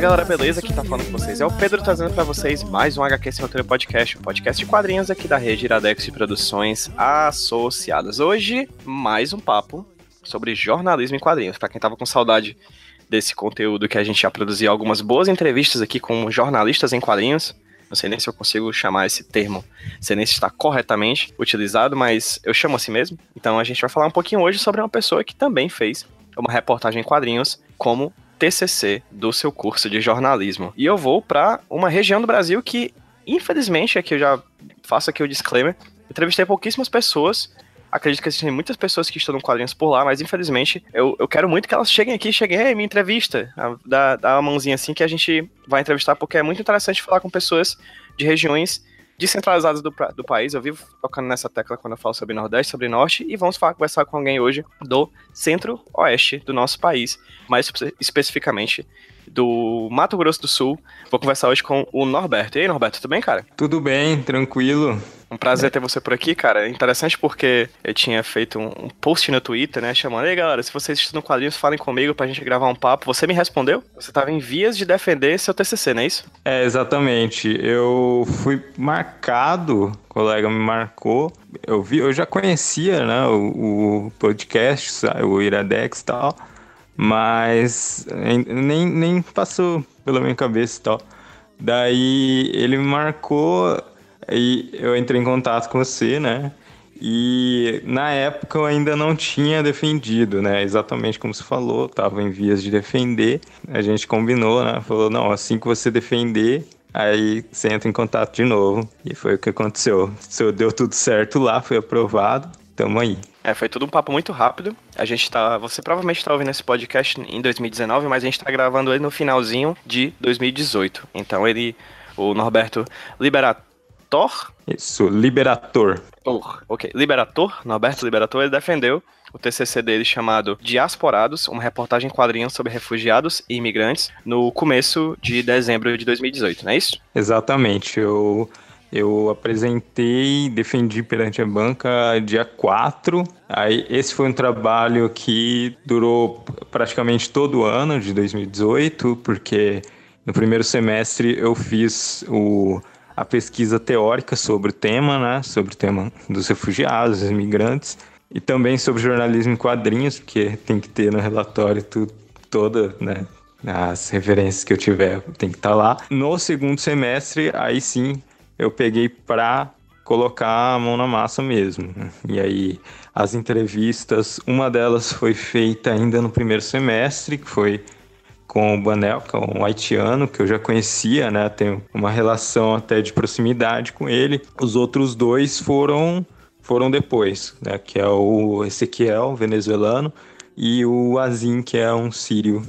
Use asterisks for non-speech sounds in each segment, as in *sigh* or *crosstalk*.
Galera, beleza? Quem tá falando com vocês é o Pedro trazendo pra vocês mais um HQ Sem Roteiro Podcast, um podcast de quadrinhos aqui da rede Iradex de Produções Associadas. Hoje, mais um papo sobre jornalismo em quadrinhos. Pra quem tava com saudade desse conteúdo que a gente já produziu algumas boas entrevistas aqui com jornalistas em quadrinhos. Não sei nem se eu consigo chamar esse termo, sei nem se está corretamente utilizado, mas eu chamo assim mesmo. Então a gente vai falar um pouquinho hoje sobre uma pessoa que também fez uma reportagem em quadrinhos como TCC do seu curso de jornalismo. E eu vou para uma região do Brasil que, infelizmente, aqui eu já faço aqui o disclaimer, entrevistei pouquíssimas pessoas acredito que existem muitas pessoas que estudam quadrinhos por lá, mas infelizmente eu, eu quero muito que elas cheguem aqui, cheguem, ei, me entrevista, dá, dá uma mãozinha assim que a gente vai entrevistar, porque é muito interessante falar com pessoas de regiões descentralizadas do, do país. Eu vivo tocando nessa tecla quando eu falo sobre Nordeste, sobre Norte, e vamos falar, conversar com alguém hoje do centro-oeste do nosso país, mais especificamente do Mato Grosso do Sul. Vou conversar hoje com o Norberto. E aí, Norberto, tudo bem, cara? Tudo bem, tranquilo. Um prazer ter você por aqui, cara. Interessante porque eu tinha feito um, um post no Twitter, né? Chamando, ei galera, se vocês estudam quadrinhos, falem comigo pra gente gravar um papo. Você me respondeu? Você tava em vias de defender seu TCC, não é isso? É, exatamente. Eu fui marcado, o colega me marcou. Eu vi, eu já conhecia, né, o, o podcast, o Iradex e tal, mas nem, nem passou pela minha cabeça e tal. Daí ele me marcou Aí eu entrei em contato com você, né? E na época eu ainda não tinha defendido, né? Exatamente como você falou, estava em vias de defender. A gente combinou, né? Falou, não, assim que você defender, aí você entra em contato de novo. E foi o que aconteceu. Deu tudo certo lá, foi aprovado. Tamo aí. É, foi tudo um papo muito rápido. A gente tá. Você provavelmente tá ouvindo esse podcast em 2019, mas a gente tá gravando ele no finalzinho de 2018. Então ele. O Norberto Liberato Liberator? Isso, Liberator. Tor, ok. Liberator, Norberto Liberator, ele defendeu o TCC dele chamado Diasporados, uma reportagem em quadrinhos sobre refugiados e imigrantes, no começo de dezembro de 2018, não é isso? Exatamente. Eu, eu apresentei, defendi perante a banca dia 4. Aí, esse foi um trabalho que durou praticamente todo o ano de 2018, porque no primeiro semestre eu fiz o a pesquisa teórica sobre o tema, né, sobre o tema dos refugiados, dos imigrantes, e também sobre jornalismo em quadrinhos, porque tem que ter no relatório tudo, toda, né, as referências que eu tiver tem que estar tá lá. No segundo semestre, aí sim, eu peguei para colocar a mão na massa mesmo. E aí, as entrevistas, uma delas foi feita ainda no primeiro semestre, que foi com o Banel, que é um haitiano que eu já conhecia, né? Tenho uma relação até de proximidade com ele. Os outros dois foram foram depois, né? Que é o Ezequiel, venezuelano, e o Azim, que é um sírio.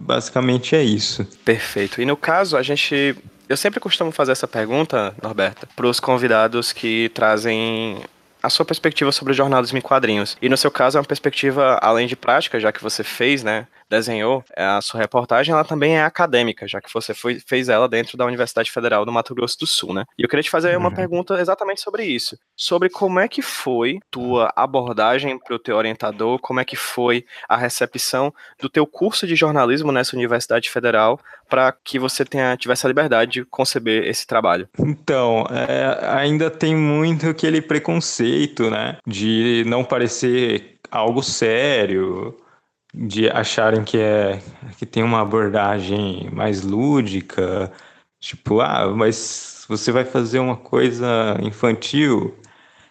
Basicamente é isso. Perfeito. E no caso, a gente eu sempre costumo fazer essa pergunta, Norberta, para os convidados que trazem a sua perspectiva sobre o jornalismo em quadrinhos. E no seu caso é uma perspectiva além de prática, já que você fez, né, desenhou é, a sua reportagem, ela também é acadêmica, já que você foi, fez ela dentro da Universidade Federal do Mato Grosso do Sul, né? E eu queria te fazer uma uhum. pergunta exatamente sobre isso. Sobre como é que foi tua abordagem para o teu orientador, como é que foi a recepção do teu curso de jornalismo nessa Universidade Federal para que você tenha, tivesse a liberdade de conceber esse trabalho? Então, é, ainda tem muito aquele preconceito, né? De não parecer algo sério, de acharem que é que tem uma abordagem mais lúdica, tipo, ah, mas você vai fazer uma coisa infantil.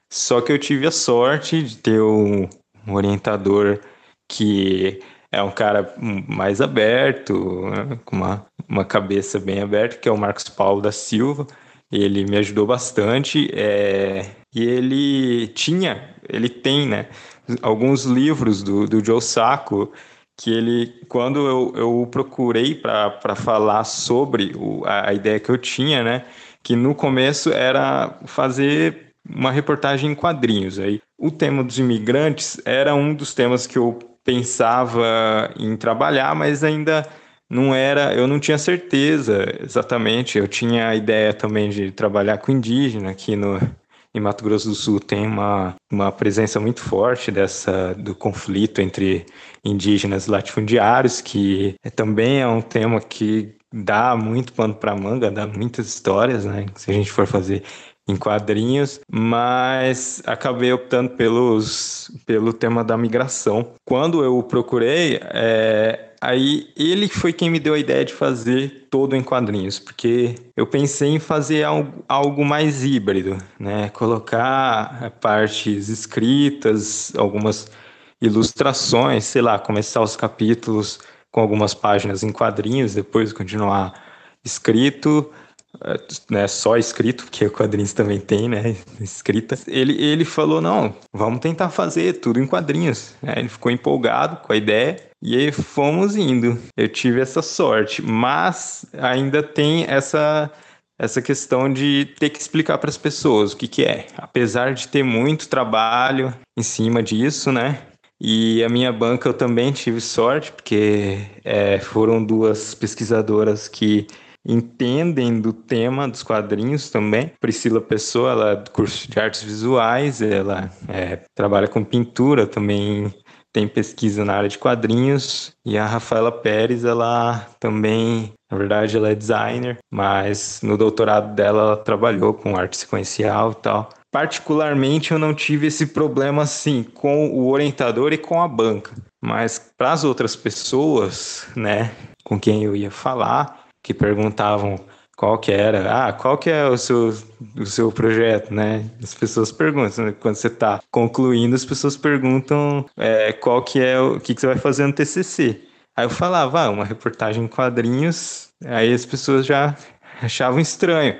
Só que eu tive a sorte de ter um, um orientador que é um cara mais aberto, né, com uma, uma cabeça bem aberta, que é o Marcos Paulo da Silva. Ele me ajudou bastante é, e ele tinha, ele tem, né, alguns livros do, do Joe Sacco que ele, quando eu, eu procurei para falar sobre o, a, a, ideia que eu tinha, né, que no começo era fazer uma reportagem em quadrinhos. Aí, o tema dos imigrantes era um dos temas que eu pensava em trabalhar, mas ainda não era, eu não tinha certeza exatamente. Eu tinha a ideia também de trabalhar com indígena aqui no, em Mato Grosso do Sul tem uma, uma presença muito forte dessa do conflito entre indígenas latifundiários, que também é um tema que dá muito pano para manga, dá muitas histórias, né? Se a gente for fazer em quadrinhos, mas acabei optando pelos, pelo tema da migração. Quando eu procurei, é, aí ele foi quem me deu a ideia de fazer todo em quadrinhos, porque eu pensei em fazer algo, algo mais híbrido, né? Colocar partes escritas, algumas ilustrações, sei lá, começar os capítulos com algumas páginas em quadrinhos, depois continuar escrito, é, né, só escrito, porque o quadrinhos também tem, né, *laughs* escrita. Ele, ele falou, não, vamos tentar fazer tudo em quadrinhos. É, ele ficou empolgado com a ideia e aí fomos indo. Eu tive essa sorte, mas ainda tem essa essa questão de ter que explicar para as pessoas o que, que é. Apesar de ter muito trabalho em cima disso, né? E a minha banca eu também tive sorte, porque é, foram duas pesquisadoras que entendem do tema dos quadrinhos também. Priscila Pessoa, ela é do curso de artes visuais, ela é, trabalha com pintura, também tem pesquisa na área de quadrinhos. E a Rafaela Pérez, ela também, na verdade, ela é designer, mas no doutorado dela ela trabalhou com arte sequencial e tal. Particularmente, eu não tive esse problema assim com o orientador e com a banca, mas para as outras pessoas, né, com quem eu ia falar, que perguntavam qual que era, ah, qual que é o seu, o seu projeto, né? As pessoas perguntam, né? quando você está concluindo, as pessoas perguntam é, qual que é, o que, que você vai fazer no TCC. Aí eu falava, ah, uma reportagem em quadrinhos, aí as pessoas já achavam estranho.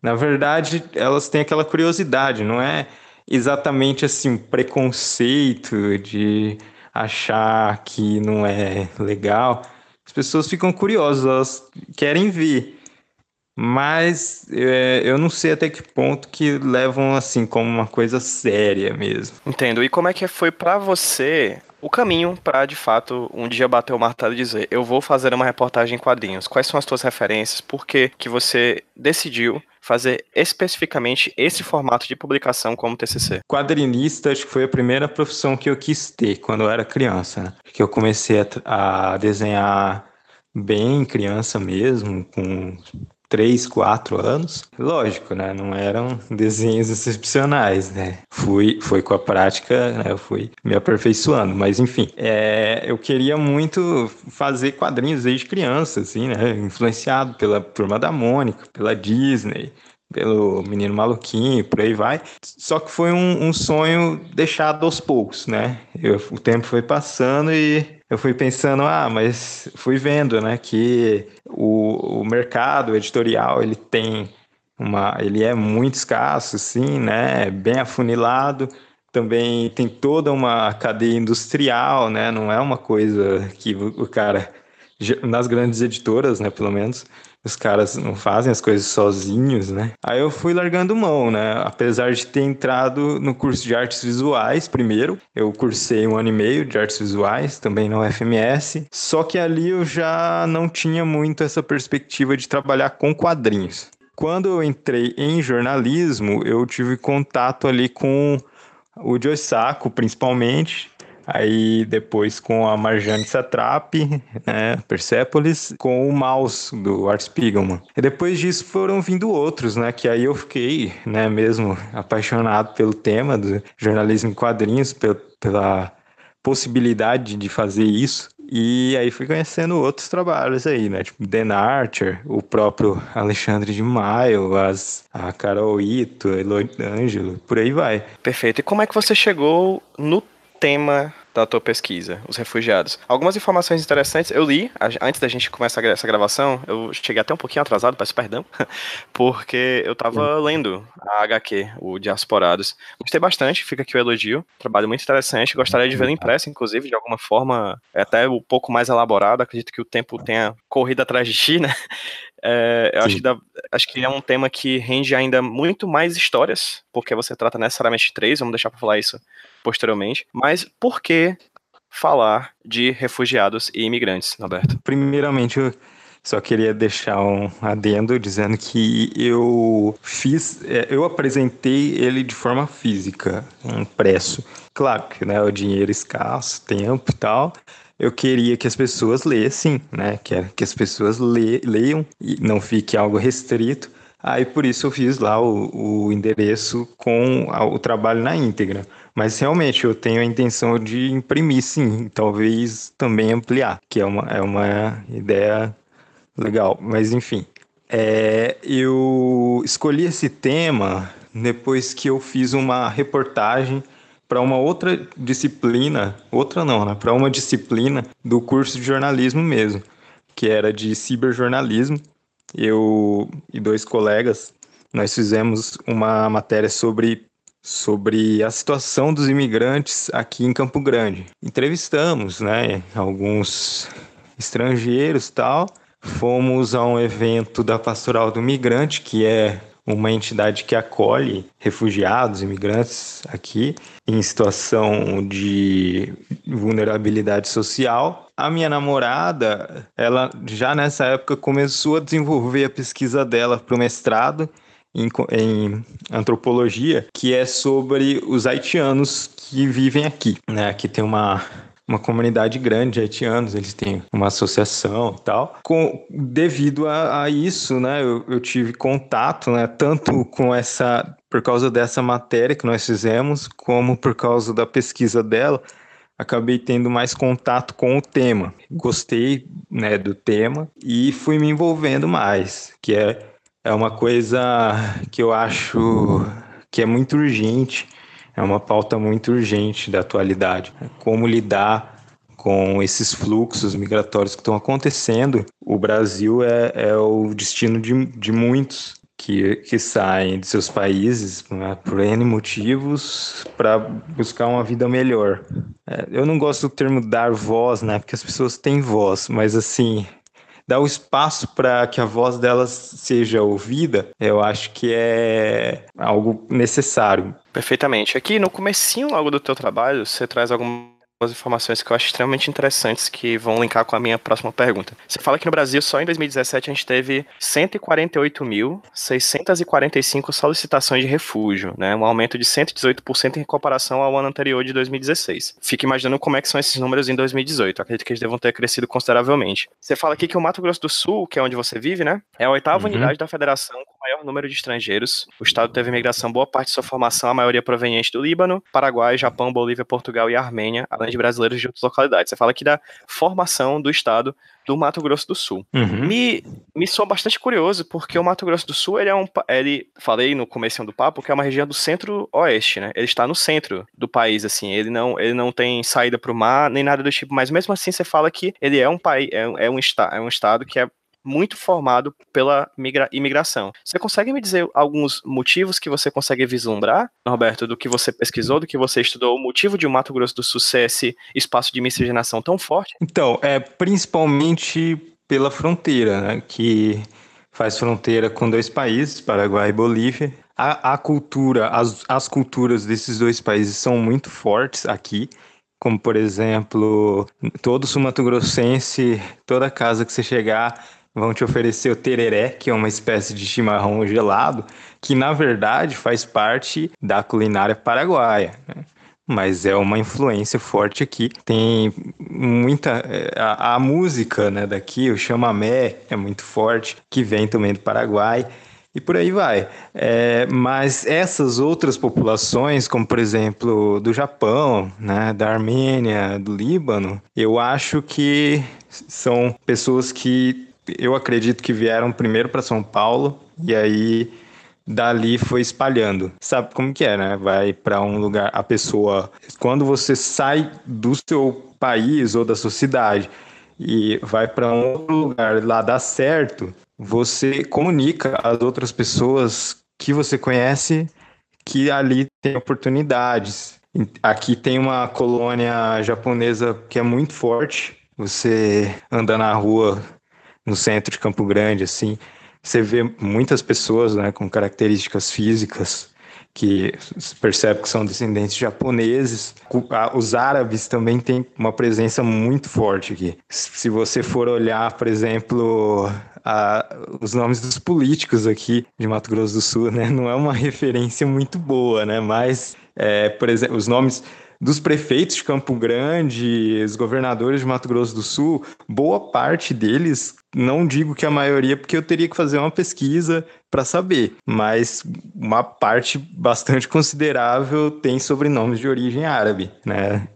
Na verdade, elas têm aquela curiosidade, não é exatamente assim um preconceito de achar que não é legal pessoas ficam curiosas, elas querem ver. Mas é, eu não sei até que ponto que levam assim como uma coisa séria mesmo. Entendo. E como é que foi para você o caminho para de fato um dia bater o martelo e dizer eu vou fazer uma reportagem em quadrinhos? Quais são as tuas referências? Por que, que você decidiu fazer especificamente esse formato de publicação como TCC? Quadrinista, acho que foi a primeira profissão que eu quis ter quando eu era criança, né? Que eu comecei a, a desenhar bem criança mesmo, com 3, 4 anos. Lógico, né? Não eram desenhos excepcionais, né? Fui, foi com a prática, né? Eu fui me aperfeiçoando. Mas, enfim, é, eu queria muito fazer quadrinhos desde criança, assim, né? Influenciado pela Turma da Mônica, pela Disney, pelo Menino Maluquinho, por aí vai. Só que foi um, um sonho deixado aos poucos, né? Eu, o tempo foi passando e eu fui pensando, ah, mas fui vendo, né, que o, o mercado editorial, ele tem uma, ele é muito escasso, sim, né, bem afunilado, também tem toda uma cadeia industrial, né, não é uma coisa que o cara, nas grandes editoras, né, pelo menos, os caras não fazem as coisas sozinhos, né? Aí eu fui largando mão, né? Apesar de ter entrado no curso de artes visuais primeiro, eu cursei um ano e meio de artes visuais, também no FMS, só que ali eu já não tinha muito essa perspectiva de trabalhar com quadrinhos. Quando eu entrei em jornalismo, eu tive contato ali com o Joe Sacco, principalmente, Aí depois com a Marjane Satrap, né, Persepolis, com o Mouse do Art Spiegelman. E depois disso foram vindo outros, né, que aí eu fiquei, né, mesmo apaixonado pelo tema do jornalismo em quadrinhos, pela possibilidade de fazer isso. E aí fui conhecendo outros trabalhos aí, né? Tipo Dan Archer, o próprio Alexandre de Maio, as, a Carol Ito, Eloy Ângelo, por aí vai. Perfeito. E como é que você chegou no tema da tua pesquisa, os refugiados. Algumas informações interessantes eu li antes da gente começar essa gravação. Eu cheguei até um pouquinho atrasado, peço perdão, *laughs* porque eu tava lendo a HQ, o Diasporados. Gostei bastante, fica aqui o elogio. Trabalho muito interessante. Gostaria de vê-lo impresso, inclusive, de alguma forma, é até um pouco mais elaborado. Acredito que o tempo tenha corrido atrás de ti, né? *laughs* É, eu acho que, dá, acho que é um tema que rende ainda muito mais histórias, porque você trata necessariamente três, vamos deixar para falar isso posteriormente. Mas por que falar de refugiados e imigrantes, Norberto? Primeiramente, eu Só queria deixar um adendo dizendo que eu fiz, é, eu apresentei ele de forma física, impresso. Claro que né, o dinheiro escasso, tempo e tal. Eu queria que as pessoas lessem, né? Quero que as pessoas le, leiam e não fique algo restrito. Aí por isso eu fiz lá o, o endereço com o trabalho na íntegra. Mas realmente eu tenho a intenção de imprimir sim, talvez também ampliar, que é uma, é uma ideia Legal, mas enfim. É, eu escolhi esse tema depois que eu fiz uma reportagem para uma outra disciplina, outra não, né? Para uma disciplina do curso de jornalismo mesmo, que era de ciberjornalismo. Eu e dois colegas, nós fizemos uma matéria sobre sobre a situação dos imigrantes aqui em Campo Grande. Entrevistamos, né, alguns estrangeiros, tal, fomos a um evento da Pastoral do Migrante, que é uma entidade que acolhe refugiados, imigrantes aqui em situação de vulnerabilidade social. A minha namorada, ela já nessa época começou a desenvolver a pesquisa dela para o mestrado em, em, antropologia, que é sobre os haitianos que vivem aqui. Né? Aqui tem uma uma comunidade grande de haitianos, eles têm uma associação e tal. Com, devido a, a isso, né, eu, eu, tive contato, né, tanto com essa, por causa dessa matéria que nós fizemos, como por causa da pesquisa dela, acabei tendo mais contato com o tema. Gostei, né, do tema e fui me envolvendo mais, que é, é uma coisa que eu acho que é muito urgente é uma pauta muito urgente da atualidade. Como lidar com esses fluxos migratórios que estão acontecendo. O Brasil é, é o destino de, de muitos que, que saem de seus países né, por N motivos para buscar uma vida melhor. É, eu não gosto do termo dar voz, né? Porque as pessoas têm voz, mas assim, dar o espaço para que a voz delas seja ouvida, eu acho que é algo necessário. Perfeitamente. Aqui no comecinho logo do teu trabalho, você traz alguma informações que eu acho extremamente interessantes que vão linkar com a minha próxima pergunta. Você fala que no Brasil, só em 2017, a gente teve 148.645 solicitações de refúgio, né? Um aumento de 118% em comparação ao ano anterior de 2016. Fique imaginando como é que são esses números em 2018. acredito que eles devam ter crescido consideravelmente. Você fala aqui que o Mato Grosso do Sul, que é onde você vive, né? É a oitava uhum. unidade da federação com maior número de estrangeiros. O estado teve migração boa parte de sua formação, a maioria proveniente do Líbano, Paraguai, Japão, Bolívia, Portugal e Armênia, além de brasileiros de outras localidades. Você fala aqui da formação do estado do Mato Grosso do Sul. Uhum. Me, me soa bastante curioso, porque o Mato Grosso do Sul, ele é um. Ele, falei no começo do papo, que é uma região do centro-oeste, né? Ele está no centro do país, assim. Ele não, ele não tem saída para o mar, nem nada do tipo, mas mesmo assim você fala que ele é um país, é, é, um, é um estado que é muito formado pela imigração. Você consegue me dizer alguns motivos que você consegue vislumbrar, Roberto, do que você pesquisou, do que você estudou, o motivo de o Mato Grosso do Sul ser esse espaço de miscigenação tão forte? Então, é principalmente pela fronteira, né, que faz fronteira com dois países, Paraguai e Bolívia. A, a cultura, as, as culturas desses dois países são muito fortes aqui como por exemplo, todo sul-mato-grossense, toda casa que você chegar, vão te oferecer o tereré, que é uma espécie de chimarrão gelado, que na verdade faz parte da culinária paraguaia. Né? Mas é uma influência forte aqui. Tem muita. É, a, a música né, daqui, o chamamé, é muito forte, que vem também do Paraguai e por aí vai. É, mas essas outras populações, como por exemplo do Japão, né, da Armênia, do Líbano, eu acho que são pessoas que eu acredito que vieram primeiro para São Paulo e aí dali foi espalhando. Sabe como que é, né? Vai para um lugar, a pessoa, quando você sai do seu país ou da sua cidade e vai para um outro lugar, lá dá certo, você comunica às outras pessoas que você conhece que ali tem oportunidades. Aqui tem uma colônia japonesa que é muito forte. Você anda na rua no centro de Campo Grande, assim, você vê muitas pessoas, né, com características físicas que se percebe que são descendentes japoneses. Os árabes também têm uma presença muito forte aqui. Se você for olhar, por exemplo, a, os nomes dos políticos aqui de Mato Grosso do Sul, né? *laughs* Não é uma referência muito boa, né? Mas, é, por exemplo, os nomes dos prefeitos de Campo Grande, os governadores de Mato Grosso do Sul, boa parte deles, não digo que a maioria, porque eu teria que fazer uma pesquisa para saber, mas uma parte bastante considerável tem sobrenomes de origem árabe, né?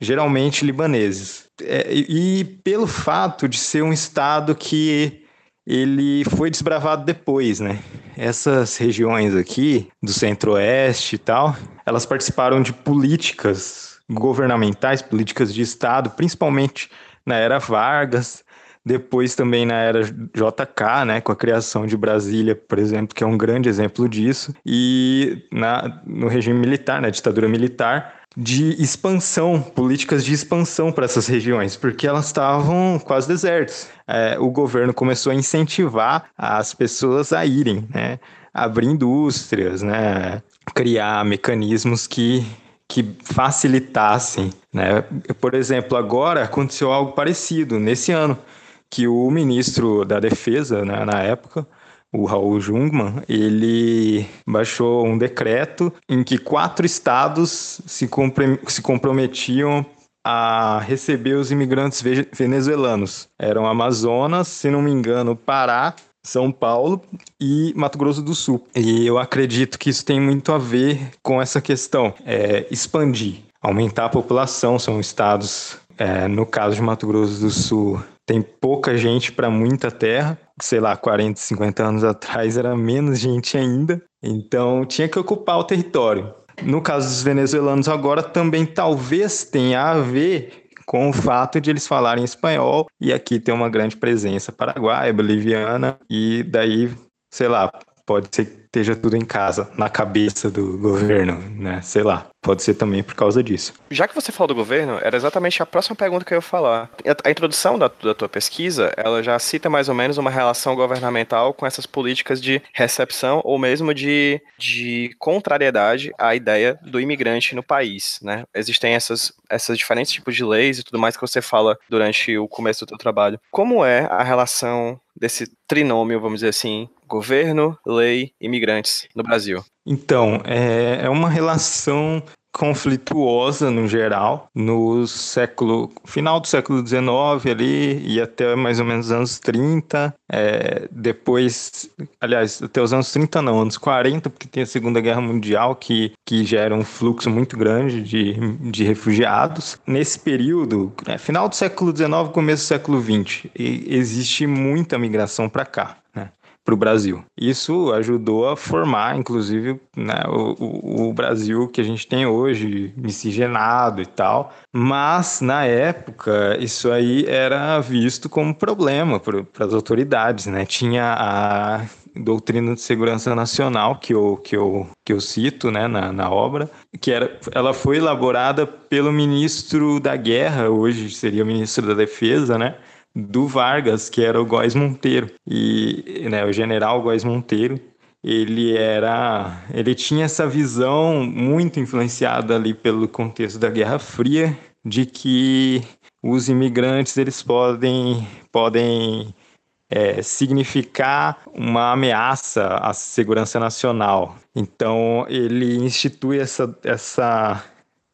Geralmente libaneses. É, e pelo fato de ser um estado que ele foi desbravado depois, né? Essas regiões aqui, do centro-oeste e tal, elas participaram de políticas governamentais, políticas de Estado, principalmente na era Vargas, depois também na era JK, né, com a criação de Brasília, por exemplo, que é um grande exemplo disso, e na, no regime militar, na ditadura militar, de expansão, políticas de expansão para essas regiões, porque elas estavam quase desertas. É, o governo começou a incentivar as pessoas a irem, né? abrir indústrias, né? criar mecanismos que, que facilitassem. Né? Por exemplo, agora aconteceu algo parecido nesse ano, que o ministro da Defesa, né, na época, o Raul Jungmann, ele baixou um decreto em que quatro estados se, comprometiam a receber os imigrantes venezuelanos. Eram Amazonas, se não me engano, Pará, São Paulo e Mato Grosso do Sul. E eu acredito que isso tem muito a ver com essa questão, é, expandir, aumentar a população. São estados, é, no caso de Mato Grosso do Sul, tem pouca gente para muita terra. Sei lá, 40, 50 anos atrás era menos gente ainda. Então tinha que ocupar o território. No caso dos venezuelanos agora também talvez tenha a ver com o fato de eles falarem espanhol e aqui tem uma grande presença paraguaia, boliviana e daí, sei lá, pode ser que esteja tudo em casa, na cabeça do governo, né? Sei lá. Pode ser também por causa disso. Já que você falou do governo, era exatamente a próxima pergunta que eu ia falar. A introdução da, da tua pesquisa, ela já cita mais ou menos uma relação governamental com essas políticas de recepção ou mesmo de, de contrariedade à ideia do imigrante no país, né? Existem essas, essas diferentes tipos de leis e tudo mais que você fala durante o começo do teu trabalho. Como é a relação desse trinômio, vamos dizer assim, governo, lei, imigrantes no Brasil? Então, é, é uma relação conflituosa no geral, no século final do século XIX ali e até mais ou menos anos 30, é, depois, aliás, até os anos 30 não, anos 40, porque tem a Segunda Guerra Mundial que, que gera um fluxo muito grande de, de refugiados. Nesse período, é, final do século XIX, começo do século XX, existe muita migração para cá para o Brasil. Isso ajudou a formar, inclusive, né, o, o, Brasil que a gente tem hoje, miscigenado e tal. Mas, na época, isso aí era visto como problema para as autoridades. Né? Tinha a doutrina de segurança nacional que eu, que eu, que eu cito né, na, na obra, que era, ela foi elaborada pelo ministro da guerra, hoje seria o ministro da defesa, né? Do Vargas, que era o Góes Monteiro. E né, o general Góes Monteiro, ele era, ele tinha essa visão muito influenciada ali pelo contexto da Guerra Fria, de que os imigrantes eles podem podem é, significar uma ameaça à segurança nacional. Então ele institui essa essa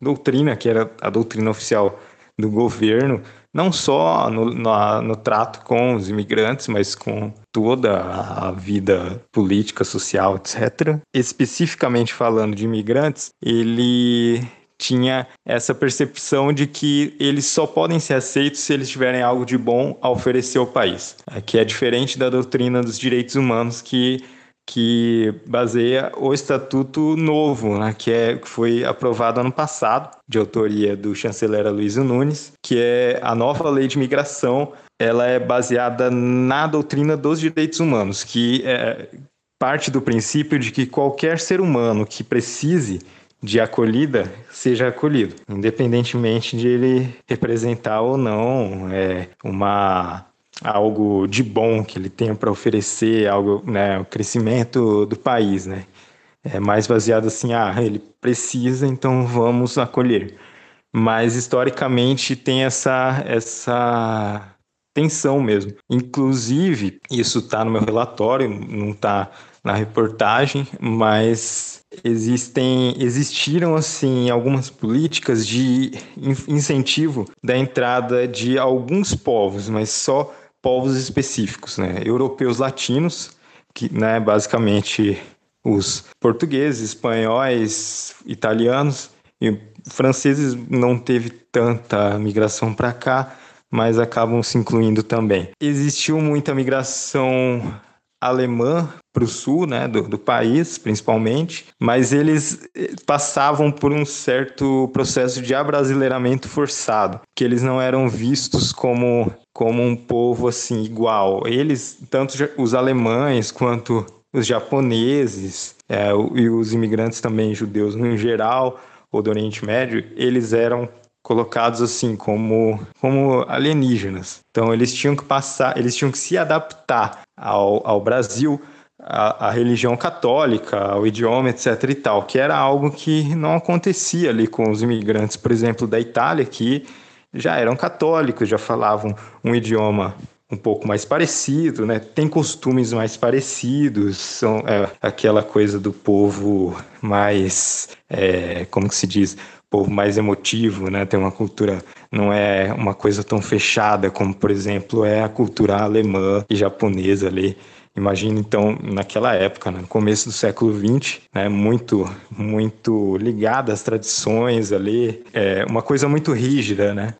doutrina que era a doutrina oficial do governo não só no, no, no, trato com os imigrantes, mas com toda a vida política, social, etc. Especificamente falando de imigrantes, ele tinha essa percepção de que eles só podem ser aceitos se eles tiverem algo de bom a oferecer ao país, que é diferente da doutrina dos direitos humanos que que baseia o Estatuto Novo, né, que, é, que foi aprovado ano passado, de autoria do chanceler Luiz Nunes, que é a nova lei de migração. Ela é baseada na doutrina dos direitos humanos, que é, parte do princípio de que qualquer ser humano que precise de acolhida seja acolhido, independentemente de ele representar ou não é, uma algo de bom que ele tenha para oferecer, algo, né, o crescimento do país, né? É mais baseado assim, ah, ele precisa, então vamos acolher. Mas historicamente tem essa essa tensão mesmo. Inclusive, isso está no meu relatório, não está na reportagem, mas existem existiram assim algumas políticas de incentivo da entrada de alguns povos, mas só povos específicos, né? Europeus latinos, que, né, basicamente os portugueses, espanhóis, italianos e franceses não teve tanta migração para cá, mas acabam se incluindo também. Existiu muita migração alemã para o sul né, do, do, país, principalmente, mas eles eh, passavam por um certo processo de abrasileiramento forçado, que eles não eram vistos como, como um povo assim igual. Eles, tanto os alemães quanto os japoneses é, e os imigrantes também judeus no geral, ou do Oriente Médio, eles eram colocados assim como, como alienígenas. Então eles tinham que passar, eles tinham que se adaptar ao, ao Brasil, à, religião católica, ao idioma, etc. e tal, que era algo que não acontecia ali com os imigrantes, por exemplo, da Itália, que já eram católicos, já falavam um idioma um pouco mais parecido, né? Tem costumes mais parecidos, são é, aquela coisa do povo mais, é, como que se diz, povo mais emotivo, né? Tem uma cultura, não é uma coisa tão fechada como, por exemplo, é a cultura alemã e japonesa ali. Imagina então naquela época, né, no começo do século XX, né, muito muito ligada às tradições ali, é uma coisa muito rígida, né,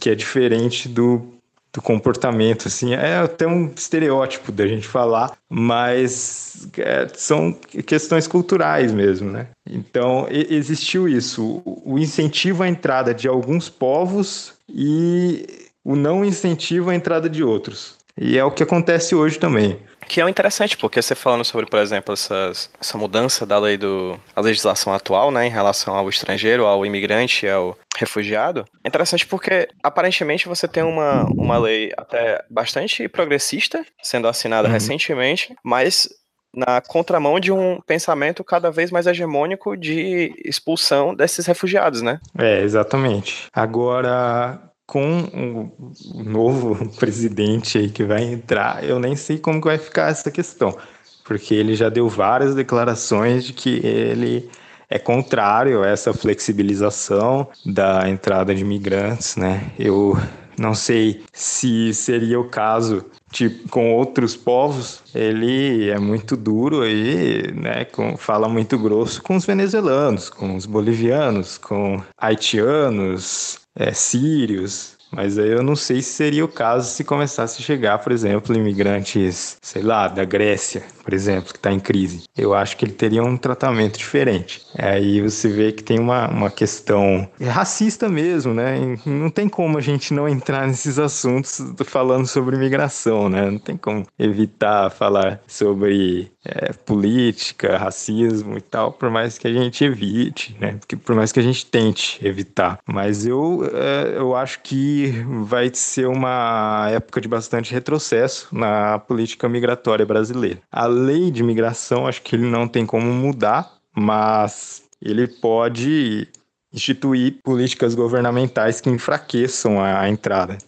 que é diferente do do comportamento, assim, é até um estereótipo da gente falar, mas é, são questões culturais mesmo, né? Então, existiu isso, o incentivo à entrada de alguns povos e o não incentivo à entrada de outros. E é o que acontece hoje também. Que é interessante, porque você falando sobre, por exemplo, essas, essa mudança da lei do. a legislação atual, né, em relação ao estrangeiro, ao imigrante, ao refugiado, é interessante porque aparentemente você tem uma, uma lei até bastante progressista, sendo assinada uhum. recentemente, mas na contramão de um pensamento cada vez mais hegemônico de expulsão desses refugiados, né? É, exatamente. Agora, com o novo *laughs* presidente aí que vai entrar, eu nem sei como que vai ficar essa questão, porque ele já deu várias declarações de que ele é contrário a essa flexibilização da entrada de imigrantes, né? Eu não sei se seria o caso tipo, com outros povos, ele é muito duro aí, né? Com, fala muito grosso com os venezuelanos, com os bolivianos, com haitianos, é, sírios, mas aí eu não sei se seria o caso se começasse a chegar, por exemplo, imigrantes, sei lá, da Grécia, por exemplo, que está em crise. Eu acho que ele teria um tratamento diferente. Aí você vê que tem uma, uma questão racista mesmo, né? Não tem como a gente não entrar nesses assuntos falando sobre imigração, né? Não tem como evitar falar sobre é, política, racismo e tal, por mais que a gente evite, né? Porque por mais que a gente tente evitar. Mas eu, é, eu acho que vai ser uma época de bastante retrocesso na política migratória brasileira. A lei de imigração, acho que ele não tem como mudar, mas ele pode instituir políticas governamentais que enfraqueçam a, a entrada.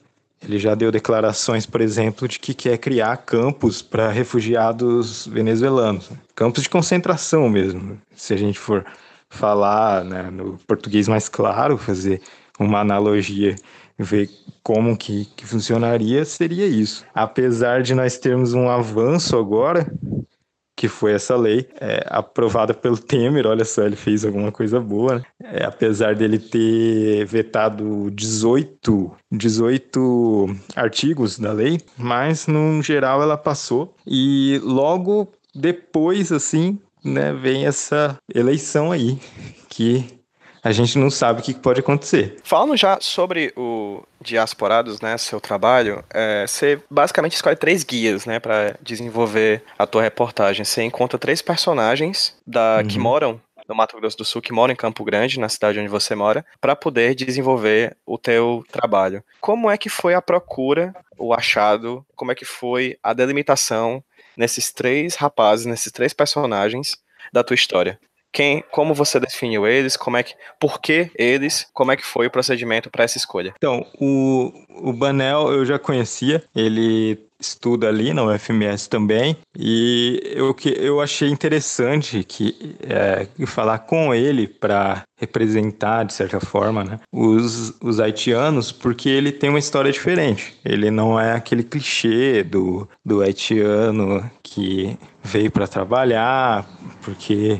Ele já deu declarações, por exemplo, de que quer criar campos para refugiados venezuelanos, campos de concentração mesmo. Se a gente for falar né, no português mais claro, fazer uma analogia ver como que, que funcionaria, seria isso. Apesar de nós termos um avanço agora, que foi essa lei, é, aprovada pelo Temer, olha só, ele fez alguma coisa boa, né? é, apesar dele ter vetado 18, 18 artigos da lei, mas no geral ela passou, e logo depois, assim, né, vem essa eleição aí, que a gente não sabe o que pode acontecer. Falando já sobre o Diasporados, né, seu trabalho, é, você basicamente escolhe três guias, né, para desenvolver a tua reportagem. Você encontra três personagens da uhum. que moram no Mato Grosso do Sul, que moram em Campo Grande, na cidade onde você mora, para poder desenvolver o teu trabalho. Como é que foi a procura, o achado, como é que foi a delimitação nesses três rapazes, nesses três personagens, da tua história. Quem, como você definiu eles, como é que, por que eles, como é que foi o procedimento para essa escolha? Então, o, o Banel eu já conhecia, ele estuda ali na UFMS também e eu que eu achei interessante que é, falar com ele para representar de certa forma né, os, os haitianos porque ele tem uma história diferente ele não é aquele clichê do, do haitiano que veio para trabalhar porque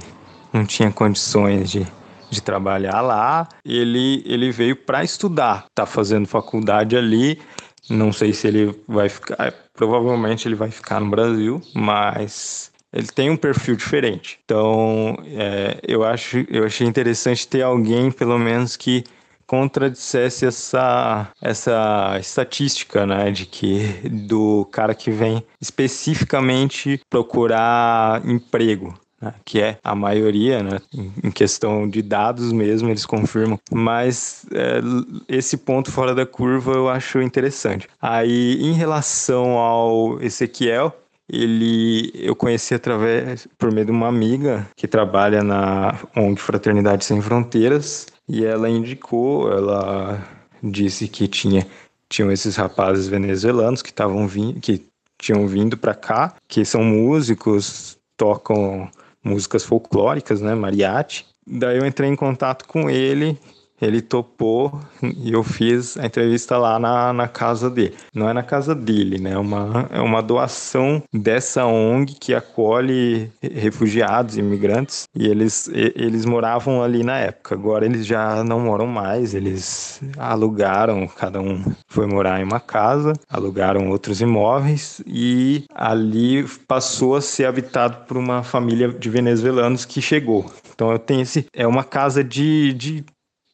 não tinha condições de, de trabalhar lá. Ele, ele veio para estudar, tá fazendo faculdade ali. Não sei se ele vai ficar, provavelmente ele vai ficar no Brasil, mas ele tem um perfil diferente. Então, é, eu acho, eu achei interessante ter alguém, pelo menos, que contradissesse essa, essa estatística, né, de que do cara que vem especificamente procurar emprego né, que é a maioria, né, em questão de dados mesmo, eles confirmam. Mas é, esse ponto fora da curva eu acho interessante. Aí, em relação ao Ezequiel, ele eu conheci através por meio de uma amiga que trabalha na ONG Fraternidade Sem Fronteiras e ela indicou, ela disse que tinha tinham esses rapazes venezuelanos que estavam vindo que tinham vindo para cá, que são músicos, tocam músicas folclóricas, né, mariachi. Daí eu entrei em contato com ele ele topou e eu fiz a entrevista lá na, na casa dele. Não é na casa dele, né? É uma, é uma doação dessa ONG que acolhe refugiados, imigrantes, e eles, eles moravam ali na época. Agora eles já não moram mais, eles alugaram, cada um foi morar em uma casa, alugaram outros imóveis e ali passou a ser habitado por uma família de venezuelanos que chegou. Então eu tenho esse. É uma casa de, de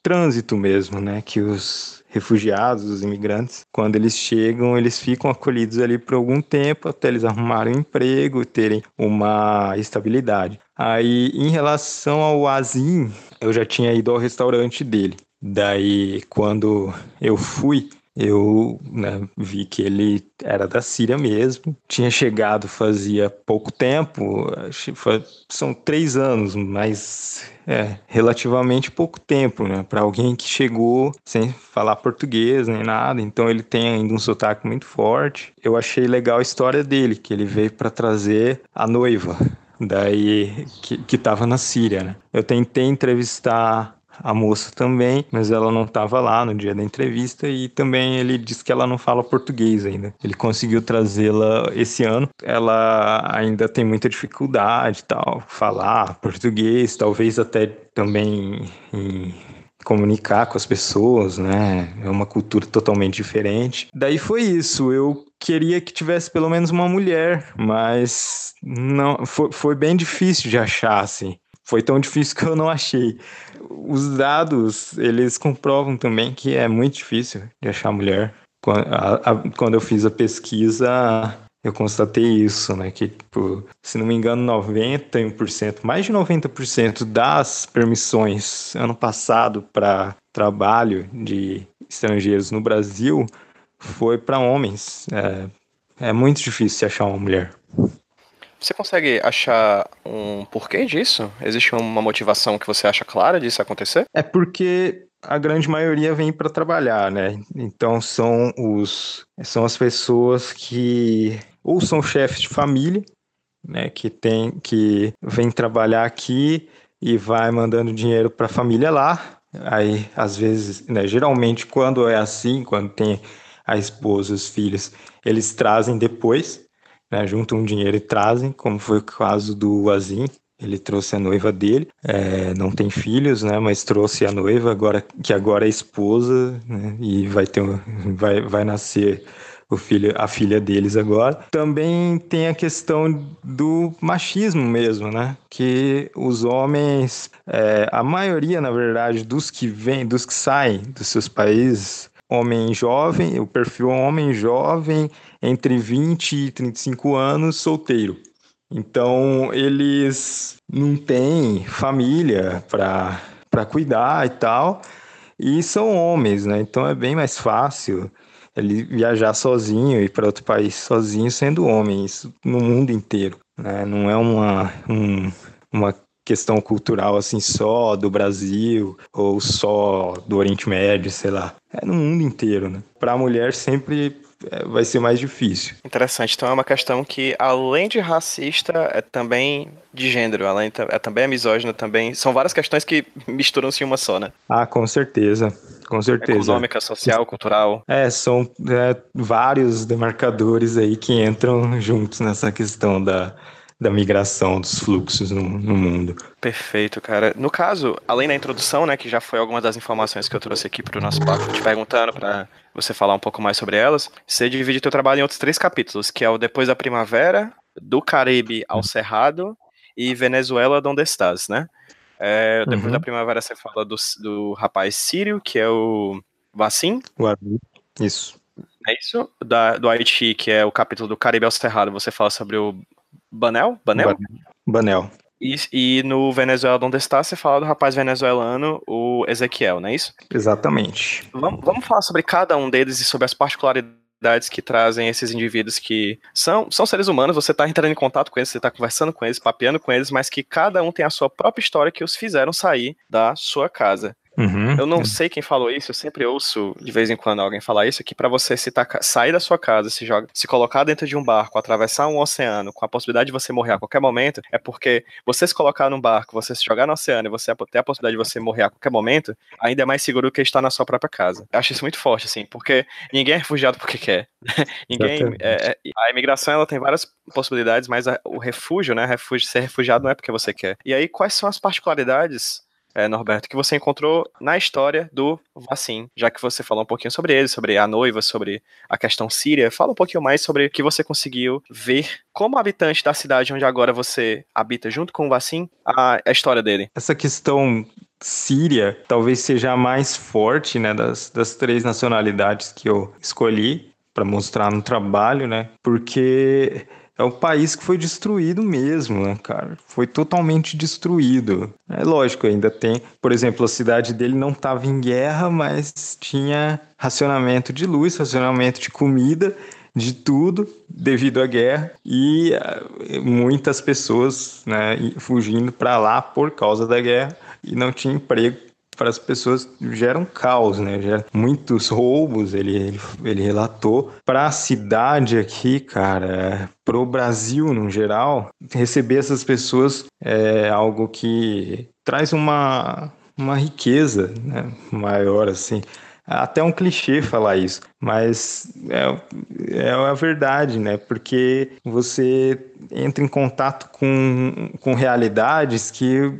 trânsito mesmo, né? Que os refugiados, os imigrantes, quando eles chegam, eles ficam acolhidos ali por algum tempo até eles arrumarem um emprego, terem uma estabilidade. Aí, em relação ao Azim, eu já tinha ido ao restaurante dele. Daí, quando eu fui, eu né, vi que ele era da Síria mesmo, tinha chegado fazia pouco tempo, são três anos, mas é relativamente pouco tempo, né, para alguém que chegou sem falar português nem nada, então ele tem ainda um sotaque muito forte. Eu achei legal a história dele, que ele veio para trazer a noiva, daí que, que tava na Síria, né? Eu tentei entrevistar a moça também, mas ela não estava lá no dia da entrevista e também ele disse que ela não fala português ainda. Ele conseguiu trazê-la esse ano. Ela ainda tem muita dificuldade, tal, falar português, talvez até também em comunicar com as pessoas, né? É uma cultura totalmente diferente. Daí foi isso. Eu queria que tivesse pelo menos uma mulher, mas não foi, foi bem difícil de achar, assim. Foi tão difícil que eu não achei os dados, eles comprovam também que é muito difícil de achar mulher. Quando, a, a, quando eu fiz a pesquisa, eu constatei isso, né? Que, tipo, se não me engano, 91%, mais de 90% das permissões ano passado para trabalho de estrangeiros no Brasil foi para homens. É, é muito difícil achar uma mulher. Você consegue achar um porquê disso? Existe uma motivação que você acha clara disso acontecer? É porque a grande maioria vem para trabalhar, né? Então são os são as pessoas que ou são chefes de família, né, que tem que vem trabalhar aqui e vai mandando dinheiro para a família lá. Aí às vezes, né, geralmente quando é assim, quando tem a esposa, os filhos, eles trazem depois né, juntam um dinheiro e trazem, como foi o caso do Azim, ele trouxe a noiva dele, é, não tem filhos, né? Mas trouxe a noiva agora que agora é esposa, né, e vai ter vai, vai nascer o filho, a filha deles agora. Também tem a questão do machismo mesmo, né? Que os homens, é, a maioria, na verdade, dos que vêm, dos que saem dos seus países, homem jovem, o perfil homem jovem, entre 20 e 35 anos, solteiro. Então, eles não têm família para cuidar e tal, e são homens, né? Então é bem mais fácil ele viajar sozinho e para outro país sozinho, sendo homem, isso no mundo inteiro, né? Não é uma, um, uma questão cultural assim só do Brasil ou só do Oriente Médio, sei lá. É no mundo inteiro, né? Para a mulher sempre vai ser mais difícil. Interessante. Então é uma questão que, além de racista, é também de gênero, além é também é misógino também. São várias questões que misturam-se em uma só, né? Ah, com certeza. Com certeza. Econômica, social, cultural. É, são é, vários demarcadores aí que entram juntos nessa questão da, da migração dos fluxos no, no, mundo. Perfeito, cara. No caso, além da introdução, né, que já foi alguma das informações que eu trouxe aqui para o nosso papo, te perguntando para você falar um pouco mais sobre elas, você divide teu trabalho em outros três capítulos, que é o Depois da Primavera, do Caribe ao Cerrado e Venezuela, onde estás, né? É, depois uhum. da primavera você fala do, do rapaz sírio, que é o Vassim. Isso. É isso? Da, do Haiti, que é o capítulo do Caribe ao Cerrado, você fala sobre o Banel? Banel? Banel. E, e, no Venezuela Onde Está, você fala do rapaz venezuelano, o Ezequiel, não é isso? Exatamente. Vamos, vamos falar sobre cada um deles e sobre as particularidades que trazem esses indivíduos que são, são seres humanos, você está entrando em contato com eles, você está conversando com eles, papeando com eles, mas que cada um tem a sua própria história que os fizeram sair da sua casa. Uhum, eu não é. sei quem falou isso, eu sempre ouço de vez em quando alguém falar isso, que para você se taca, sair da sua casa, se, joga, se colocar dentro de um barco, atravessar um oceano, com a possibilidade de você morrer a qualquer momento, é porque você se colocar num barco, você se jogar no oceano e você ter a possibilidade de você morrer a qualquer momento, ainda é mais seguro que estar na sua própria casa. Eu acho isso muito forte, assim, porque ninguém é refugiado porque quer. *laughs* ninguém. É, é, a imigração ela tem várias possibilidades, mas a, o refúgio, né? Refúgio, ser refugiado não é porque você quer. E aí, quais são as particularidades é, Norberto, que você encontrou na história do Vassim, já que você falou um pouquinho sobre ele, sobre a noiva, sobre a questão síria. Fala um pouquinho mais sobre o que você conseguiu ver como habitante da cidade onde agora você habita junto com o Vassim, a, a história dele. Essa questão síria talvez seja a mais forte, né, das, das três nacionalidades que eu escolhi para mostrar no trabalho, né, porque é um país que foi destruído mesmo, né, cara? Foi totalmente destruído. É lógico, ainda tem, por exemplo, a cidade dele não estava em guerra, mas tinha racionamento de luz, racionamento de comida, de tudo devido à guerra e uh, muitas pessoas, né, fugindo para lá por causa da guerra e não tinha emprego para as pessoas gera um caos, né? Gera muitos roubos, ele, ele, ele relatou. Para a cidade aqui, cara, para o Brasil no geral, receber essas pessoas é algo que traz uma, uma riqueza né? maior, assim. Até um clichê falar isso, mas é, é a verdade, né? Porque você entra em contato com, com realidades que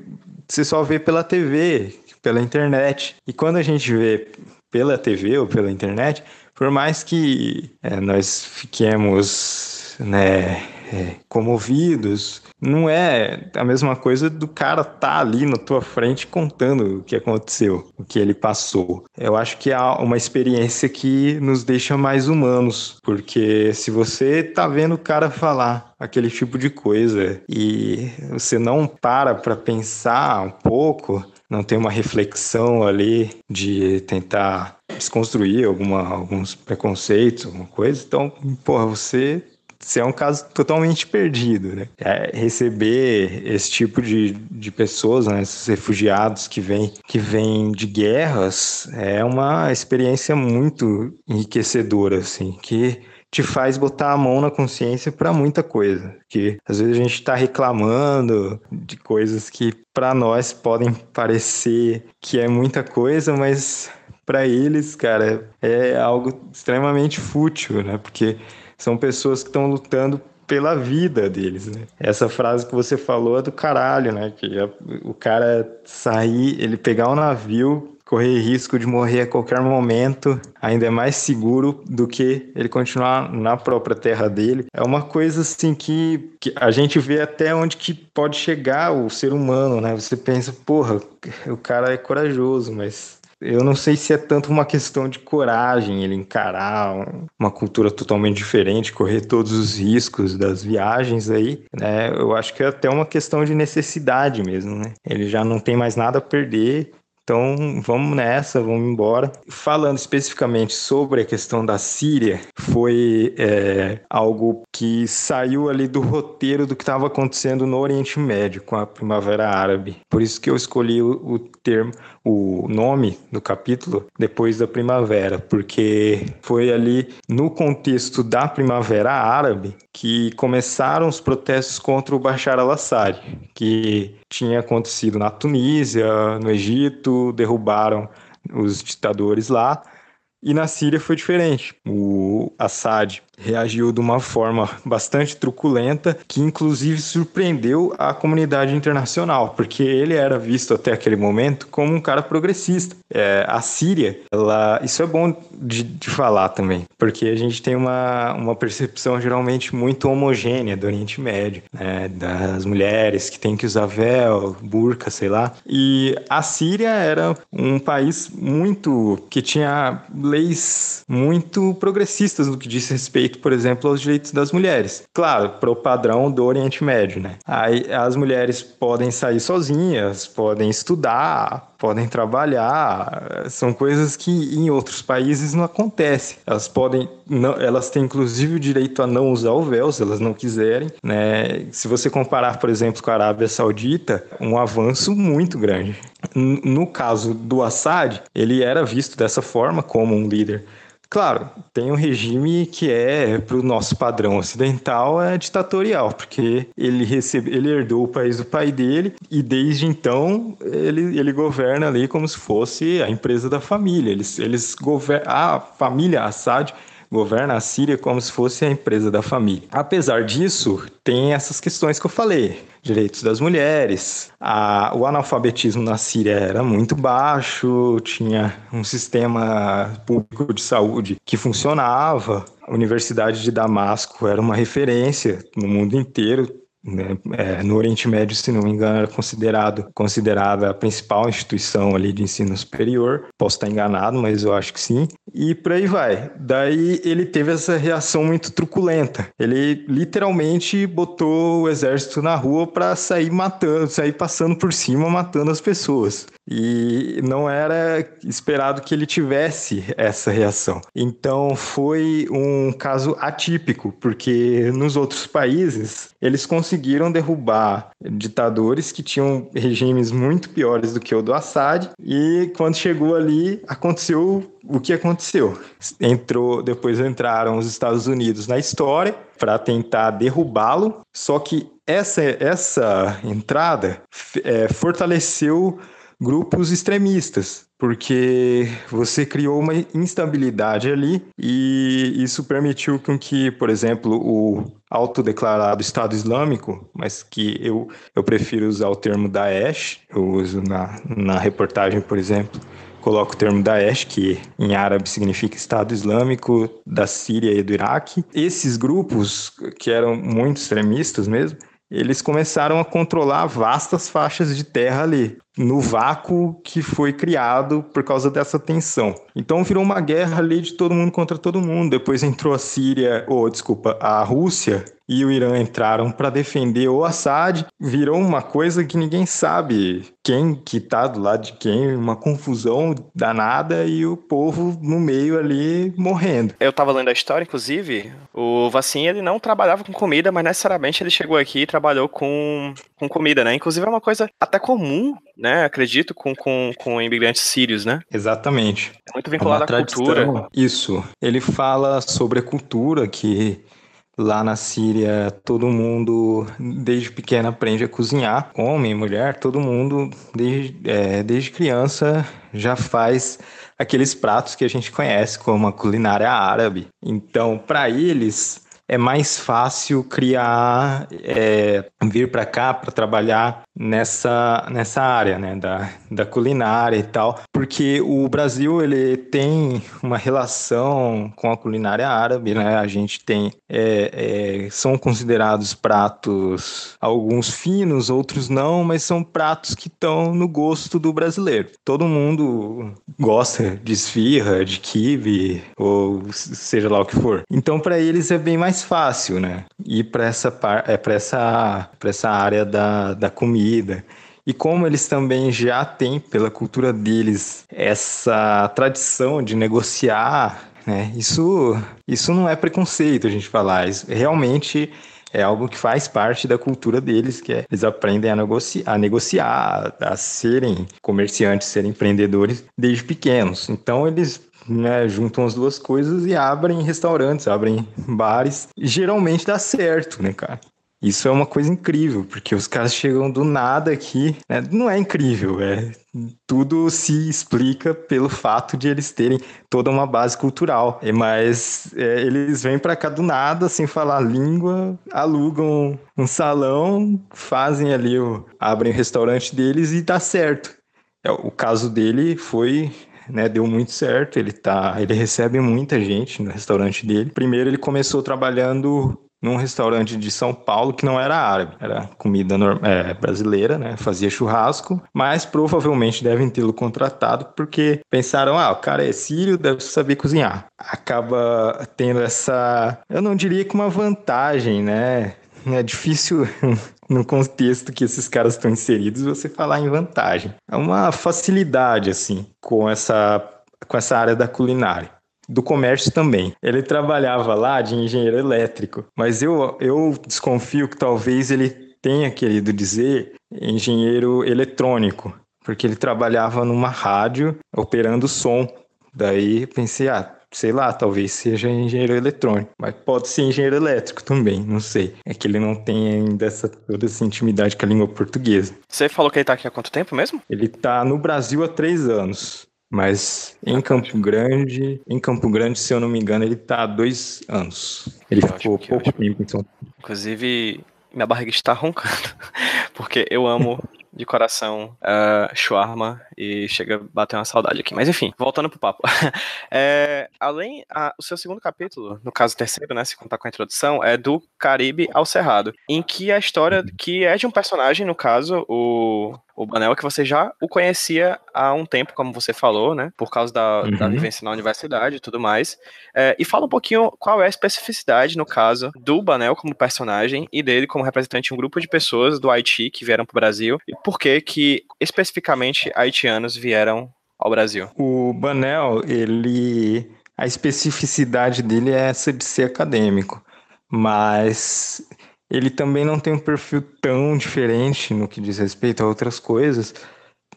você só vê pela TV, pela internet. E quando a gente vê pela TV ou pela internet, por mais que é, nós fiquemos né, é, comovidos, não é a mesma coisa do cara tá ali na tua frente contando o que aconteceu, o que ele passou. Eu acho que há uma experiência que nos deixa mais humanos, porque se você tá vendo o cara falar aquele tipo de coisa e você não para para pensar um pouco, não tem uma reflexão ali de tentar desconstruir alguma, alguns preconceitos, alguma coisa. Então, porra, você você é um caso totalmente perdido, né? É receber esse tipo de, de pessoas, né, esses refugiados que vêm que vêm de guerras, é uma experiência muito enriquecedora, assim, que te faz botar a mão na consciência para muita coisa. Que às vezes a gente está reclamando de coisas que para nós podem parecer que é muita coisa, mas para eles, cara, é algo extremamente fútil, né? Porque são pessoas que estão lutando pela vida deles, né? Essa frase que você falou é do caralho, né? Que o cara sair, ele pegar um navio correr risco de morrer a qualquer momento, ainda é mais seguro do que ele continuar na própria terra dele. É uma coisa assim que, que a gente vê até onde que pode chegar o ser humano, né? Você pensa, porra, o cara é corajoso, mas eu não sei se é tanto uma questão de coragem ele encarar uma cultura totalmente diferente, correr todos os riscos das viagens aí, né? Eu acho que é até uma questão de necessidade mesmo, né? Ele já não tem mais nada a perder, Então vamos nessa, vamos embora. Falando especificamente sobre a questão da Síria, foi é, algo que saiu ali do roteiro do que estava acontecendo no Oriente Médio com a Primavera Árabe. Por isso que eu escolhi o, o termo, o nome do capítulo depois da Primavera, porque foi ali no contexto da Primavera Árabe que começaram os protestos contra o Bashar al-Assad, que tinha acontecido na Tunísia, no Egito, derrubaram os ditadores lá. E na Síria foi diferente. O Assad reagiu de uma forma bastante truculenta, que inclusive surpreendeu a comunidade internacional, porque ele era visto até aquele momento como um cara progressista. É, a Síria, ela, isso é bom de, de, falar também, porque a gente tem uma, uma percepção geralmente muito homogênea do Oriente Médio, né, das mulheres que têm que usar véu, burca, sei lá. E a Síria era um país muito que tinha leis muito progressistas no que diz respeito respeito, por exemplo, aos direitos das mulheres. Claro, para o padrão do Oriente Médio, né? Aí as mulheres podem sair sozinhas, podem estudar, podem trabalhar, são coisas que em outros países não acontecem. Elas podem, não, elas têm inclusive o direito a não usar o véu se elas não quiserem, né? Se você comparar, por exemplo, com a Arábia Saudita, um avanço muito grande. No caso do Assad, ele era visto dessa forma como um líder Claro, tem um regime que é, para o nosso padrão ocidental, é ditatorial, porque ele, recebe, ele herdou o país do pai dele e desde então ele, ele governa ali como se fosse a empresa da família. Eles, eles governam, a família Assad governa a Síria como se fosse a empresa da família. Apesar disso, tem essas questões que eu falei direitos das mulheres. A, o analfabetismo na Síria era muito baixo, tinha um sistema público de saúde que funcionava. A Universidade de Damasco era uma referência no mundo inteiro, né? É, no Oriente Médio, se não me engano, era considerado, considerada a principal instituição ali de ensino superior. Posso estar enganado, mas eu acho que sim. E por aí vai. Daí ele teve essa reação muito truculenta. Ele literalmente botou o exército na rua para sair matando, sair passando por cima, matando as pessoas. E não era esperado que ele tivesse essa reação. Então foi um caso atípico, porque nos outros países eles conseguiram derrubar ditadores que tinham regimes muito piores do que o do Assad, e quando chegou ali aconteceu o que aconteceu. Entrou, depois entraram os Estados Unidos na história para tentar derrubá-lo, só que essa, essa entrada é, fortaleceu grupos extremistas, porque você criou uma instabilidade ali e isso permitiu com que, por exemplo, o autodeclarado Estado Islâmico, mas que eu, eu prefiro usar o termo Daesh, eu uso na, na reportagem, por exemplo, coloco o termo Daesh, que em árabe significa Estado Islâmico da Síria e do Iraque. Esses grupos, que eram muito extremistas mesmo, eles começaram a controlar vastas faixas de terra ali no vácuo que foi criado por causa dessa tensão. Então virou uma guerra ali de todo mundo contra todo mundo. Depois entrou a Síria, ou desculpa, a Rússia e o Irã entraram para defender o Assad. Virou uma coisa que ninguém sabe quem que tá do lado de quem, uma confusão danada e o povo no meio ali morrendo. Eu tava lendo a história, inclusive, o Vacin ele não trabalhava com comida, mas necessariamente ele chegou aqui e trabalhou com, com comida, né? Inclusive é uma coisa até comum né? Acredito, com, com, com imigrantes sírios, né? Exatamente. É muito vinculado à cultura. Isso. Ele fala sobre a cultura que lá na Síria todo mundo desde pequeno aprende a cozinhar, homem, mulher, todo mundo desde, é, desde criança já faz aqueles pratos que a gente conhece como a culinária árabe. Então, para eles é mais fácil criar, é, vir para cá para trabalhar nessa, nessa área, né, da, da culinária e tal, porque o Brasil ele tem uma relação com a culinária árabe, né, a gente tem, é, é, são considerados pratos, alguns finos, outros não, mas são pratos que estão no gosto do brasileiro. Todo mundo gosta de esfirra, de kibe, ou seja lá o que for. Então, para eles é bem mais fácil, né, ir para essa, é, essa, essa área da, da comida comida. E como eles também já têm, pela cultura deles, essa tradição de negociar, né? Isso, isso não é preconceito a gente falar. Isso realmente é algo que faz parte da cultura deles, que é eles aprendem a, negoci a negociar, a serem comerciantes, serem empreendedores desde pequenos. Então eles né, juntam as duas coisas e abrem restaurantes, abrem bares. Geralmente dá certo, né, cara? Isso é uma coisa incrível, porque os caras chegam do nada aqui. Né? Não é incrível, é tudo se explica pelo fato de eles terem toda uma base cultural. Mas é, eles vêm para cá do nada, sem falar língua, alugam um salão, fazem ali, o, abrem o restaurante deles e dá certo. É, o caso dele foi né, deu muito certo. Ele tá, ele recebe muita gente no restaurante dele. Primeiro ele começou trabalhando num restaurante de São Paulo que não era árabe, era comida é, brasileira, né? Fazia churrasco, mas provavelmente devem tê-lo contratado porque pensaram, ah, o cara é sírio, deve saber cozinhar. Acaba tendo essa, eu não diria que uma vantagem, né? É difícil *laughs* no contexto que esses caras estão inseridos você falar em vantagem. É uma facilidade assim com essa com essa área da culinária do comércio também. Ele trabalhava lá de engenheiro elétrico, mas eu, eu desconfio que talvez ele tenha querido dizer engenheiro eletrônico, porque ele trabalhava numa rádio operando som. Daí pensei, ah, sei lá, talvez seja engenheiro eletrônico, mas pode ser engenheiro elétrico também, não sei. É que ele não tem ainda essa, toda essa intimidade com a língua portuguesa. Você falou que ele tá aqui há quanto tempo mesmo? Ele tá no Brasil há três anos. Mas em Campo Grande, em Campo Grande, se eu não me engano, ele tá há dois anos. Ele que ficou ótimo, pouco tempo Paulo. Inclusive, minha barriga está roncando, *laughs* porque eu amo de coração uh, shawarma e chega a bater uma saudade aqui. Mas enfim, voltando pro papo. é, *laughs* além, a, o seu segundo capítulo, no caso terceiro, né, se contar com a introdução, é do Caribe ao Cerrado, em que a história que é de um personagem, no caso, o o Banel, que você já o conhecia há um tempo, como você falou, né? Por causa da, uhum. da vivência na universidade e tudo mais. É, e fala um pouquinho qual é a especificidade, no caso, do Banel como personagem e dele como representante de um grupo de pessoas do Haiti que vieram para o Brasil. E por que que, especificamente, haitianos vieram ao Brasil? O Banel, ele... A especificidade dele é ser acadêmico. Mas ele também não tem um perfil tão diferente no que diz respeito a outras coisas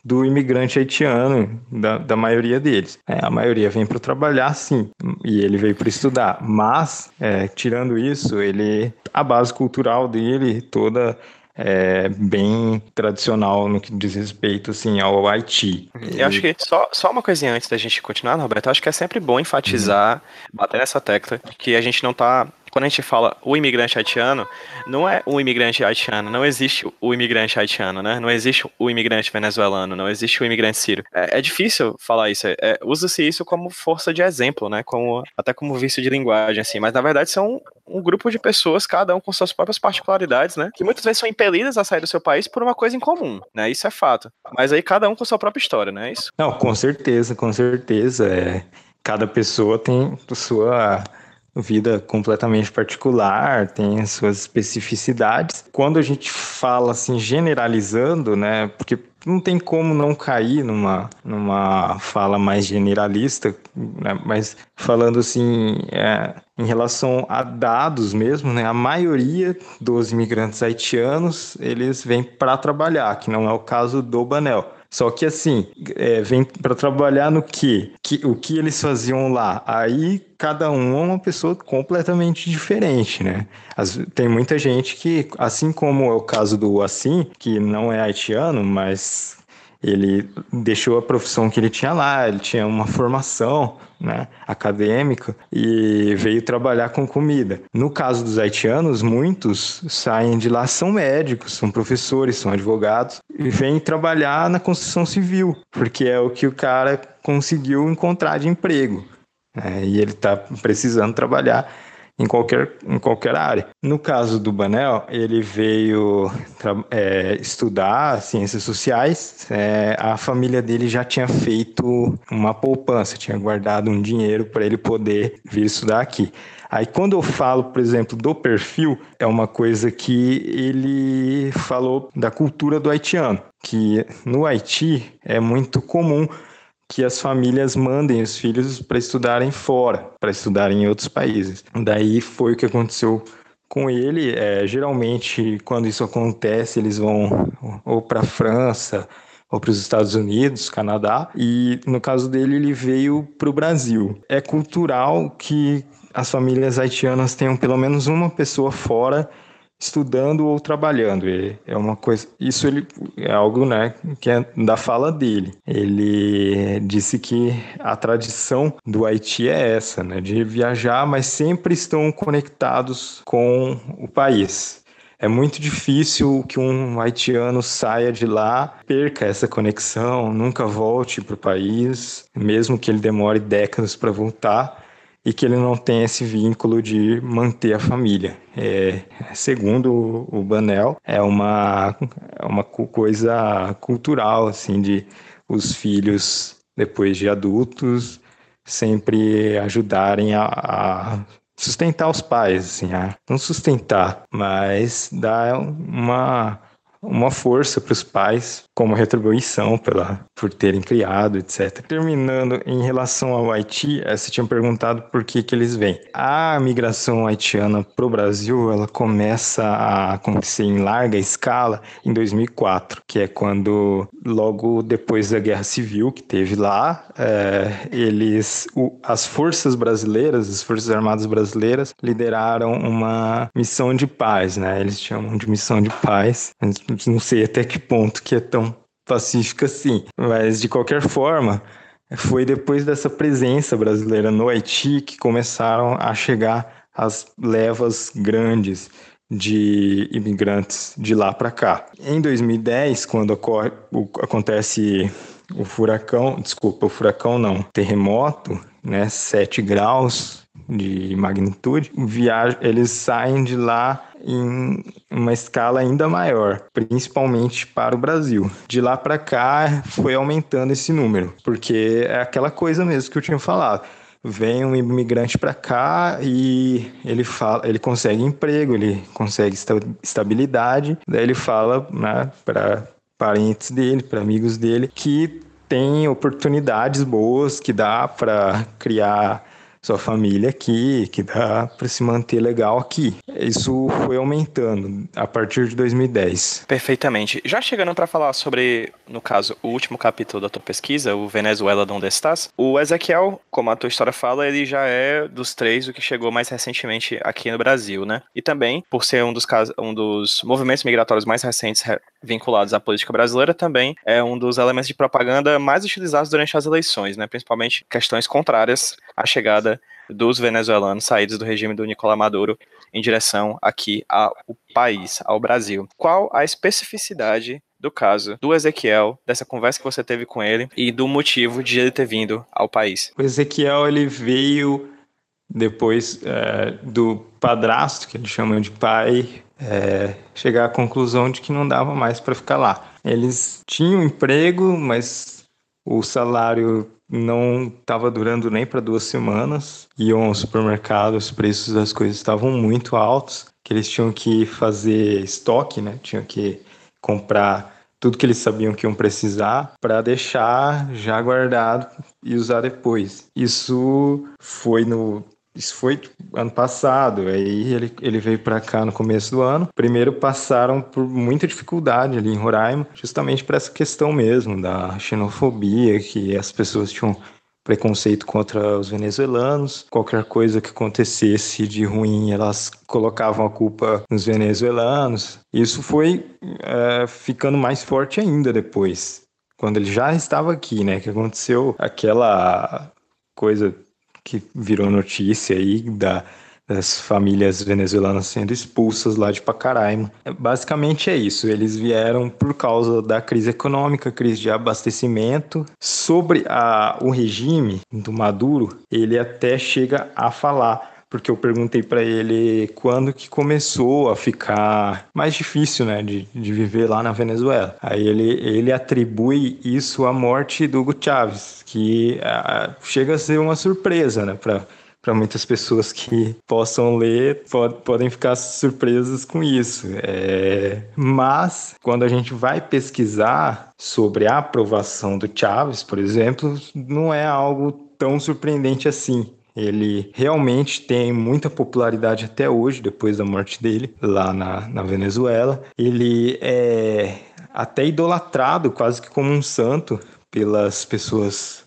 do imigrante haitiano, da, da maioria deles. É, a maioria vem para trabalhar, sim, e ele veio para estudar. Mas, é, tirando isso, ele a base cultural dele toda é, bem tradicional no que diz respeito assim, ao Haiti. Eu acho que só, só uma coisinha antes da gente continuar, Roberto, acho que é sempre bom enfatizar, uhum. bater nessa tecla, que a gente não está quando a gente fala o imigrante haitiano, não é o imigrante haitiano, não existe o imigrante haitiano, né? Não existe o imigrante venezuelano, não existe o imigrante sírio. É, é difícil falar isso. É, Usa-se isso como força de exemplo, né? Como, até como vício de linguagem, assim. Mas na verdade são um grupo de pessoas, cada um com suas próprias particularidades, né? Que muitas vezes são impelidas a sair do seu país por uma coisa em comum, né? Isso é fato. Mas aí cada um com sua própria história, não é isso? Não, com certeza, com certeza. É, cada pessoa tem sua vida completamente particular, tem as suas especificidades. Quando a gente fala assim generalizando, né, porque não tem como não cair numa, numa fala mais generalista, né, mas falando assim, é, em relação a dados mesmo, né, a maioria dos imigrantes haitianos, eles vêm para trabalhar, que não é o caso do Banel. Só que assim, é, vem para trabalhar no que? que? O que eles faziam lá? Aí cada um é uma pessoa completamente diferente, né? As, tem muita gente que, assim como é o caso do Assim, que não é haitiano, mas ele deixou a profissão que ele tinha lá, ele tinha uma formação né, acadêmica e veio trabalhar com comida. No caso dos haitianos, muitos saem de lá, são médicos, são professores, são advogados e vêm trabalhar na construção civil, porque é o que o cara conseguiu encontrar de emprego. Né, e ele está precisando trabalhar em qualquer, em qualquer área. No caso do Banel, ele veio é, estudar ciências sociais, é, a família dele já tinha feito uma poupança, tinha guardado um dinheiro para ele poder vir estudar aqui. Aí quando eu falo, por exemplo, do perfil, é uma coisa que ele falou da cultura do haitiano. que no Haiti é muito comum que as famílias mandem os filhos para estudarem fora, para estudarem em outros países. Daí foi o que aconteceu com ele. É, geralmente, quando isso acontece, eles vão ou para a França ou para os Estados Unidos, Canadá, e no caso dele, ele veio para o Brasil. É cultural que as famílias haitianas tenham pelo menos uma pessoa fora estudando ou trabalhando. É uma coisa, isso ele é algo, né, que é da fala dele. Ele disse que a tradição do Haiti é essa, né, de viajar, mas sempre estão conectados com o país. É muito difícil que um haitiano saia de lá, perca essa conexão, nunca volte para o país, mesmo que ele demore décadas para voltar e que ele não tem esse vínculo de manter a família. É, segundo o Banel, é uma, é uma coisa cultural, assim, de os filhos, depois de adultos, sempre ajudarem a, a sustentar os pais, assim, a, não sustentar, mas dar uma uma força para os pais como retribuição pela, por terem criado, etc. Terminando, em relação ao Haiti, eh, você tinha perguntado por que, que eles vêm. A migração haitiana para o Brasil, ela começa a acontecer em larga escala em 2004, que é quando, logo depois da Guerra Civil que teve lá, é, eles, o, as forças brasileiras, as forças armadas brasileiras, lideraram uma missão de paz, né? Eles chamam de missão de paz. Não sei até que ponto que é tão pacífica assim. Mas, de qualquer forma, foi depois dessa presença brasileira no Haiti que começaram a chegar as levas grandes de imigrantes de lá para cá. Em 2010, quando ocorre, o, acontece o furacão, desculpa, o furacão não, terremoto, né, 7 graus de magnitude, viaja, eles saem de lá em uma escala ainda maior, principalmente para o Brasil. De lá para cá foi aumentando esse número, porque é aquela coisa mesmo que eu tinha falado. Vem um imigrante para cá e ele fala, ele consegue emprego, ele consegue estabilidade, daí ele fala né, para parentes dele, para amigos dele, que tem oportunidades boas, que dá para criar sua família aqui, que dá para se manter legal aqui. Isso foi aumentando a partir de 2010. Perfeitamente. Já chegando para falar sobre, no caso, o último capítulo da tua pesquisa, o Venezuela Donde Estás, o Ezequiel, como a tua história fala, ele já é dos três o que chegou mais recentemente aqui no Brasil, né? E também, por ser um dos, um dos movimentos migratórios mais recentes vinculados à política brasileira, também é um dos elementos de propaganda mais utilizados durante as eleições, né? Principalmente questões contrárias à chegada dos venezuelanos saídos do regime do Nicolás Maduro em direção aqui ao país, ao Brasil. Qual a especificidade do caso do Ezequiel, dessa conversa que você teve com ele e do motivo de ele ter vindo ao país? O Ezequiel ele veio depois é, do padrasto, que ele chama de pai, é, chegar à conclusão de que não dava mais para ficar lá. Eles tinham emprego, mas o salário não estava durando nem para duas semanas. Iam ao supermercado, os preços das coisas estavam muito altos, que eles tinham que fazer estoque, né? Tinham que comprar tudo que eles sabiam que iam precisar para deixar já guardado e usar depois. Isso foi no isso foi ano passado, aí ele, ele veio para cá no começo do ano. Primeiro passaram por muita dificuldade ali em Roraima, justamente por essa questão mesmo da xenofobia, que as pessoas tinham preconceito contra os venezuelanos. Qualquer coisa que acontecesse de ruim, elas colocavam a culpa nos venezuelanos. Isso foi é, ficando mais forte ainda depois, quando ele já estava aqui, né? Que aconteceu aquela coisa que virou notícia aí da, das famílias venezuelanas sendo expulsas lá de Pacaraima. É, basicamente é isso, eles vieram por causa da crise econômica, crise de abastecimento. Sobre a, o regime do Maduro, ele até chega a falar porque eu perguntei para ele quando que começou a ficar mais difícil, né, de, de viver lá na Venezuela. Aí ele, ele atribui isso à morte do Hugo Chávez, que uh, chega a ser uma surpresa, né, para para muitas pessoas que possam ler pod podem ficar surpresas com isso. É... Mas quando a gente vai pesquisar sobre a aprovação do Chaves, por exemplo, não é algo tão surpreendente assim. Ele realmente tem muita popularidade até hoje, depois da morte dele, lá na, na Venezuela. Ele é até idolatrado, quase que como um santo, pelas pessoas,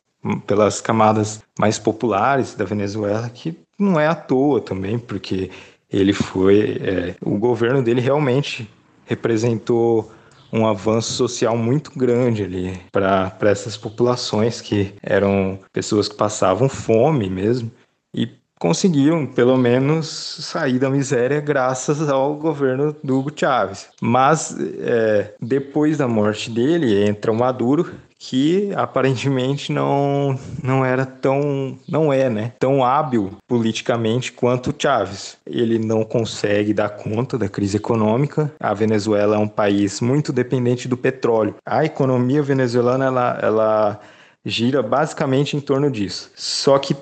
pelas camadas mais populares da Venezuela, que não é à toa também, porque ele foi. É, o governo dele realmente representou um avanço social muito grande ali para essas populações que eram pessoas que passavam fome mesmo conseguiram, pelo menos, sair da miséria graças ao governo do Hugo Chávez. Mas é, depois da morte dele entra o Maduro que aparentemente não, não era tão, não é, né, tão hábil politicamente quanto Chávez. Ele não consegue dar conta da crise econômica. A Venezuela é um país muito dependente do petróleo. A economia venezuelana ela, ela gira basicamente em torno disso. Só que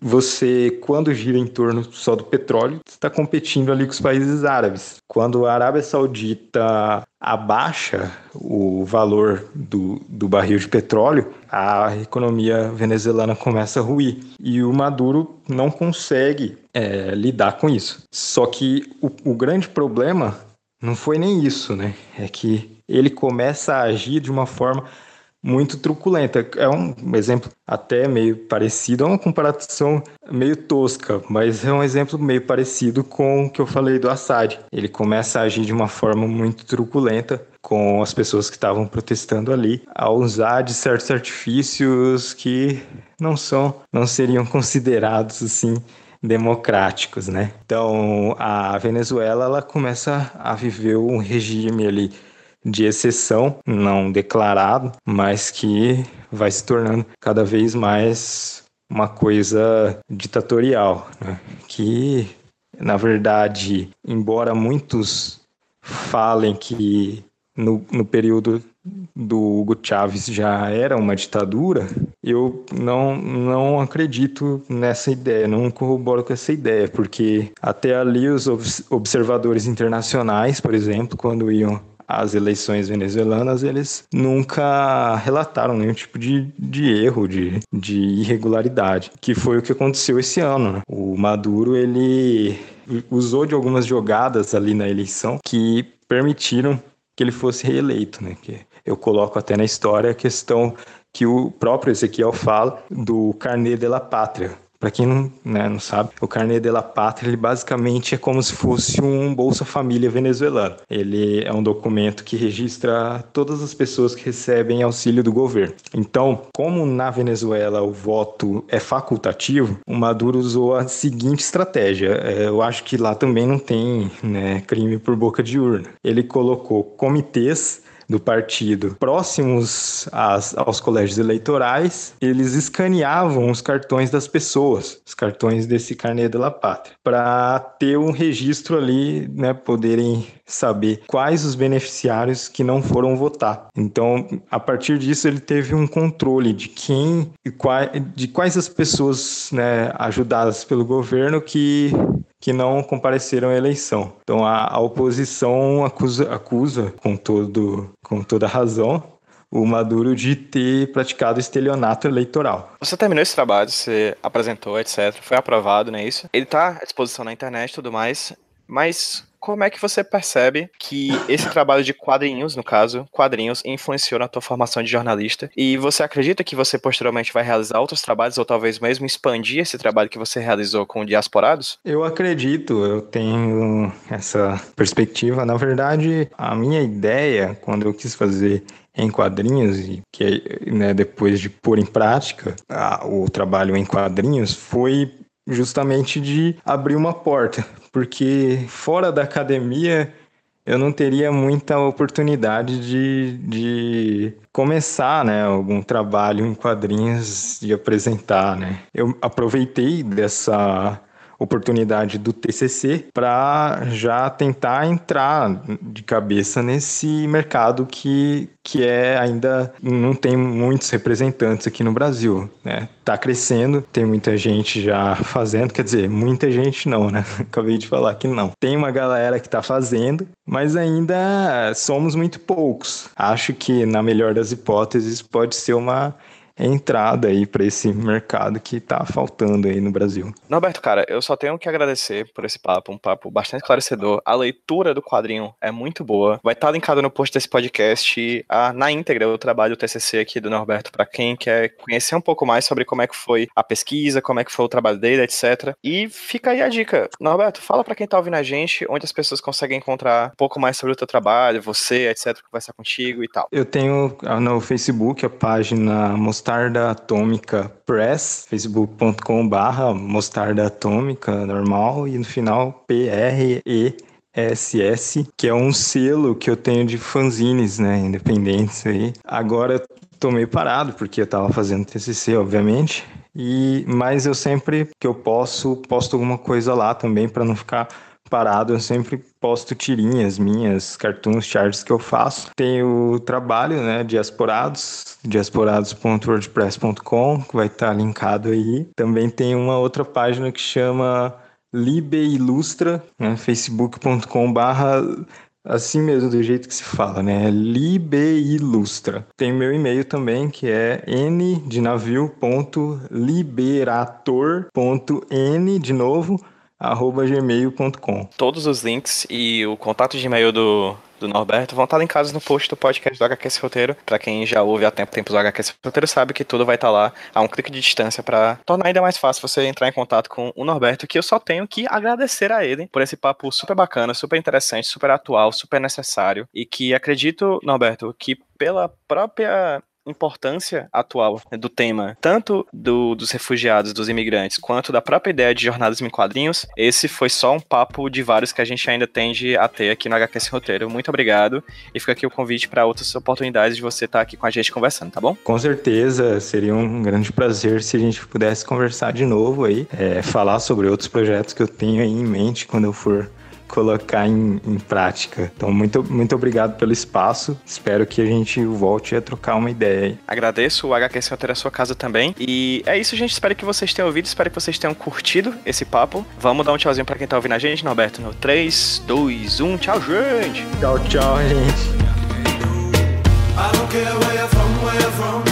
você, quando gira em torno só do petróleo, está competindo ali com os países árabes. Quando a Arábia Saudita abaixa o valor do, do barril de petróleo, a economia venezuelana começa a ruir. E o Maduro não consegue é, lidar com isso. Só que o, o grande problema não foi nem isso, né? É que ele começa a agir de uma forma muito truculenta. É um exemplo até meio parecido, é uma comparação meio tosca, mas é um exemplo meio parecido com o que eu falei do Assad. Ele começa a agir de uma forma muito truculenta com as pessoas que estavam protestando ali, a usar de certos artifícios que não são, não seriam considerados assim democráticos, né? Então, a Venezuela ela começa a viver um regime ali de exceção, não declarado, mas que vai se tornando cada vez mais uma coisa ditatorial, né? que na verdade, embora muitos falem que no, no período do Hugo Chávez já era uma ditadura, eu não, não acredito nessa ideia, não corroboro com essa ideia, porque até ali os observadores internacionais, por exemplo, quando iam as eleições venezuelanas, eles nunca relataram nenhum tipo de, de erro, de, de irregularidade, que foi o que aconteceu esse ano. Né? O Maduro, ele usou de algumas jogadas ali na eleição que permitiram que ele fosse reeleito, né? Que eu coloco até na história a questão que o próprio Ezequiel fala do carnê de la pátria, para quem não, né, não sabe, o Carnê de la Pátria ele basicamente é como se fosse um Bolsa Família venezuelano. Ele é um documento que registra todas as pessoas que recebem auxílio do governo. Então, como na Venezuela o voto é facultativo, o Maduro usou a seguinte estratégia. É, eu acho que lá também não tem né, crime por boca de urna. Ele colocou comitês do partido próximos às, aos colégios eleitorais, eles escaneavam os cartões das pessoas, os cartões desse carnê de la pátria, para ter um registro ali, né, poderem saber quais os beneficiários que não foram votar. Então, a partir disso, ele teve um controle de quem e quais, de quais as pessoas né, ajudadas pelo governo que que não compareceram à eleição. Então a, a oposição acusa, acusa com, todo, com toda razão o Maduro de ter praticado estelionato eleitoral. Você terminou esse trabalho, você apresentou, etc. Foi aprovado, não é isso? Ele está à disposição na internet e tudo mais, mas como é que você percebe que esse trabalho de quadrinhos, no caso, quadrinhos, influenciou na tua formação de jornalista? E você acredita que você posteriormente vai realizar outros trabalhos ou talvez mesmo expandir esse trabalho que você realizou com diasporados? Eu acredito, eu tenho essa perspectiva. Na verdade, a minha ideia, quando eu quis fazer em quadrinhos e que né, depois de pôr em prática a, o trabalho em quadrinhos foi justamente de abrir uma porta, porque fora da academia eu não teria muita oportunidade de, de começar, né, algum trabalho em quadrinhos e apresentar, né. Eu aproveitei dessa oportunidade do TCC para já tentar entrar de cabeça nesse mercado que, que é ainda não tem muitos representantes aqui no Brasil, né? Tá crescendo, tem muita gente já fazendo, quer dizer, muita gente não, né? *laughs* Acabei de falar que não. Tem uma galera que tá fazendo, mas ainda somos muito poucos. Acho que na melhor das hipóteses pode ser uma entrada aí para esse mercado que tá faltando aí no Brasil. Norberto, cara, eu só tenho que agradecer por esse papo, um papo bastante esclarecedor. A leitura do quadrinho é muito boa. Vai estar linkado no post desse podcast a, na íntegra o trabalho do TCC aqui do Norberto para quem quer conhecer um pouco mais sobre como é que foi a pesquisa, como é que foi o trabalho dele, etc. E fica aí a dica. Norberto, fala para quem tá ouvindo a gente onde as pessoas conseguem encontrar um pouco mais sobre o teu trabalho, você, etc, conversar contigo e tal. Eu tenho no Facebook a página Mostarda Atômica Press, facebook.com barra Mostarda Atômica normal e no final P-R-E-S-S, que é um selo que eu tenho de fanzines, né, independentes aí. Agora tô meio parado porque eu tava fazendo TCC, obviamente, e mas eu sempre que eu posso posto alguma coisa lá também para não ficar parado, eu sempre posto tirinhas minhas, cartoons, charts que eu faço. Tenho o trabalho, né, Diasporados, diasporados.wordpress.com, que vai estar linkado aí. Também tem uma outra página que chama Libe Ilustra, né, facebook.com barra assim mesmo, do jeito que se fala, né? Libe Ilustra. Tem meu e-mail também, que é n de navio ponto liberator ponto n de novo gmail.com. Todos os links e o contato de e-mail do, do Norberto vão estar linkados no post do podcast do HQS Roteiro. Para quem já ouve há tempo tempos do HQS Roteiro sabe que tudo vai estar lá a um clique de distância para tornar ainda mais fácil você entrar em contato com o Norberto, que eu só tenho que agradecer a ele por esse papo super bacana, super interessante, super atual, super necessário e que acredito, Norberto, que pela própria importância atual do tema, tanto do, dos refugiados, dos imigrantes, quanto da própria ideia de jornadas em quadrinhos, esse foi só um papo de vários que a gente ainda tende a ter aqui no HQ Sem Roteiro. Muito obrigado e fica aqui o convite para outras oportunidades de você estar aqui com a gente conversando, tá bom? Com certeza, seria um grande prazer se a gente pudesse conversar de novo aí, é, falar sobre outros projetos que eu tenho aí em mente quando eu for colocar em, em, prática. Então, muito, muito obrigado pelo espaço. Espero que a gente volte a trocar uma ideia aí. Agradeço o HQ a sua casa também. E é isso, gente. Espero que vocês tenham ouvido. Espero que vocês tenham curtido esse papo. Vamos dar um tchauzinho pra quem tá ouvindo a gente, Norberto. No 3, 2, 1. Tchau, gente. Tchau, tchau, gente. I don't care where you're from, where you're from.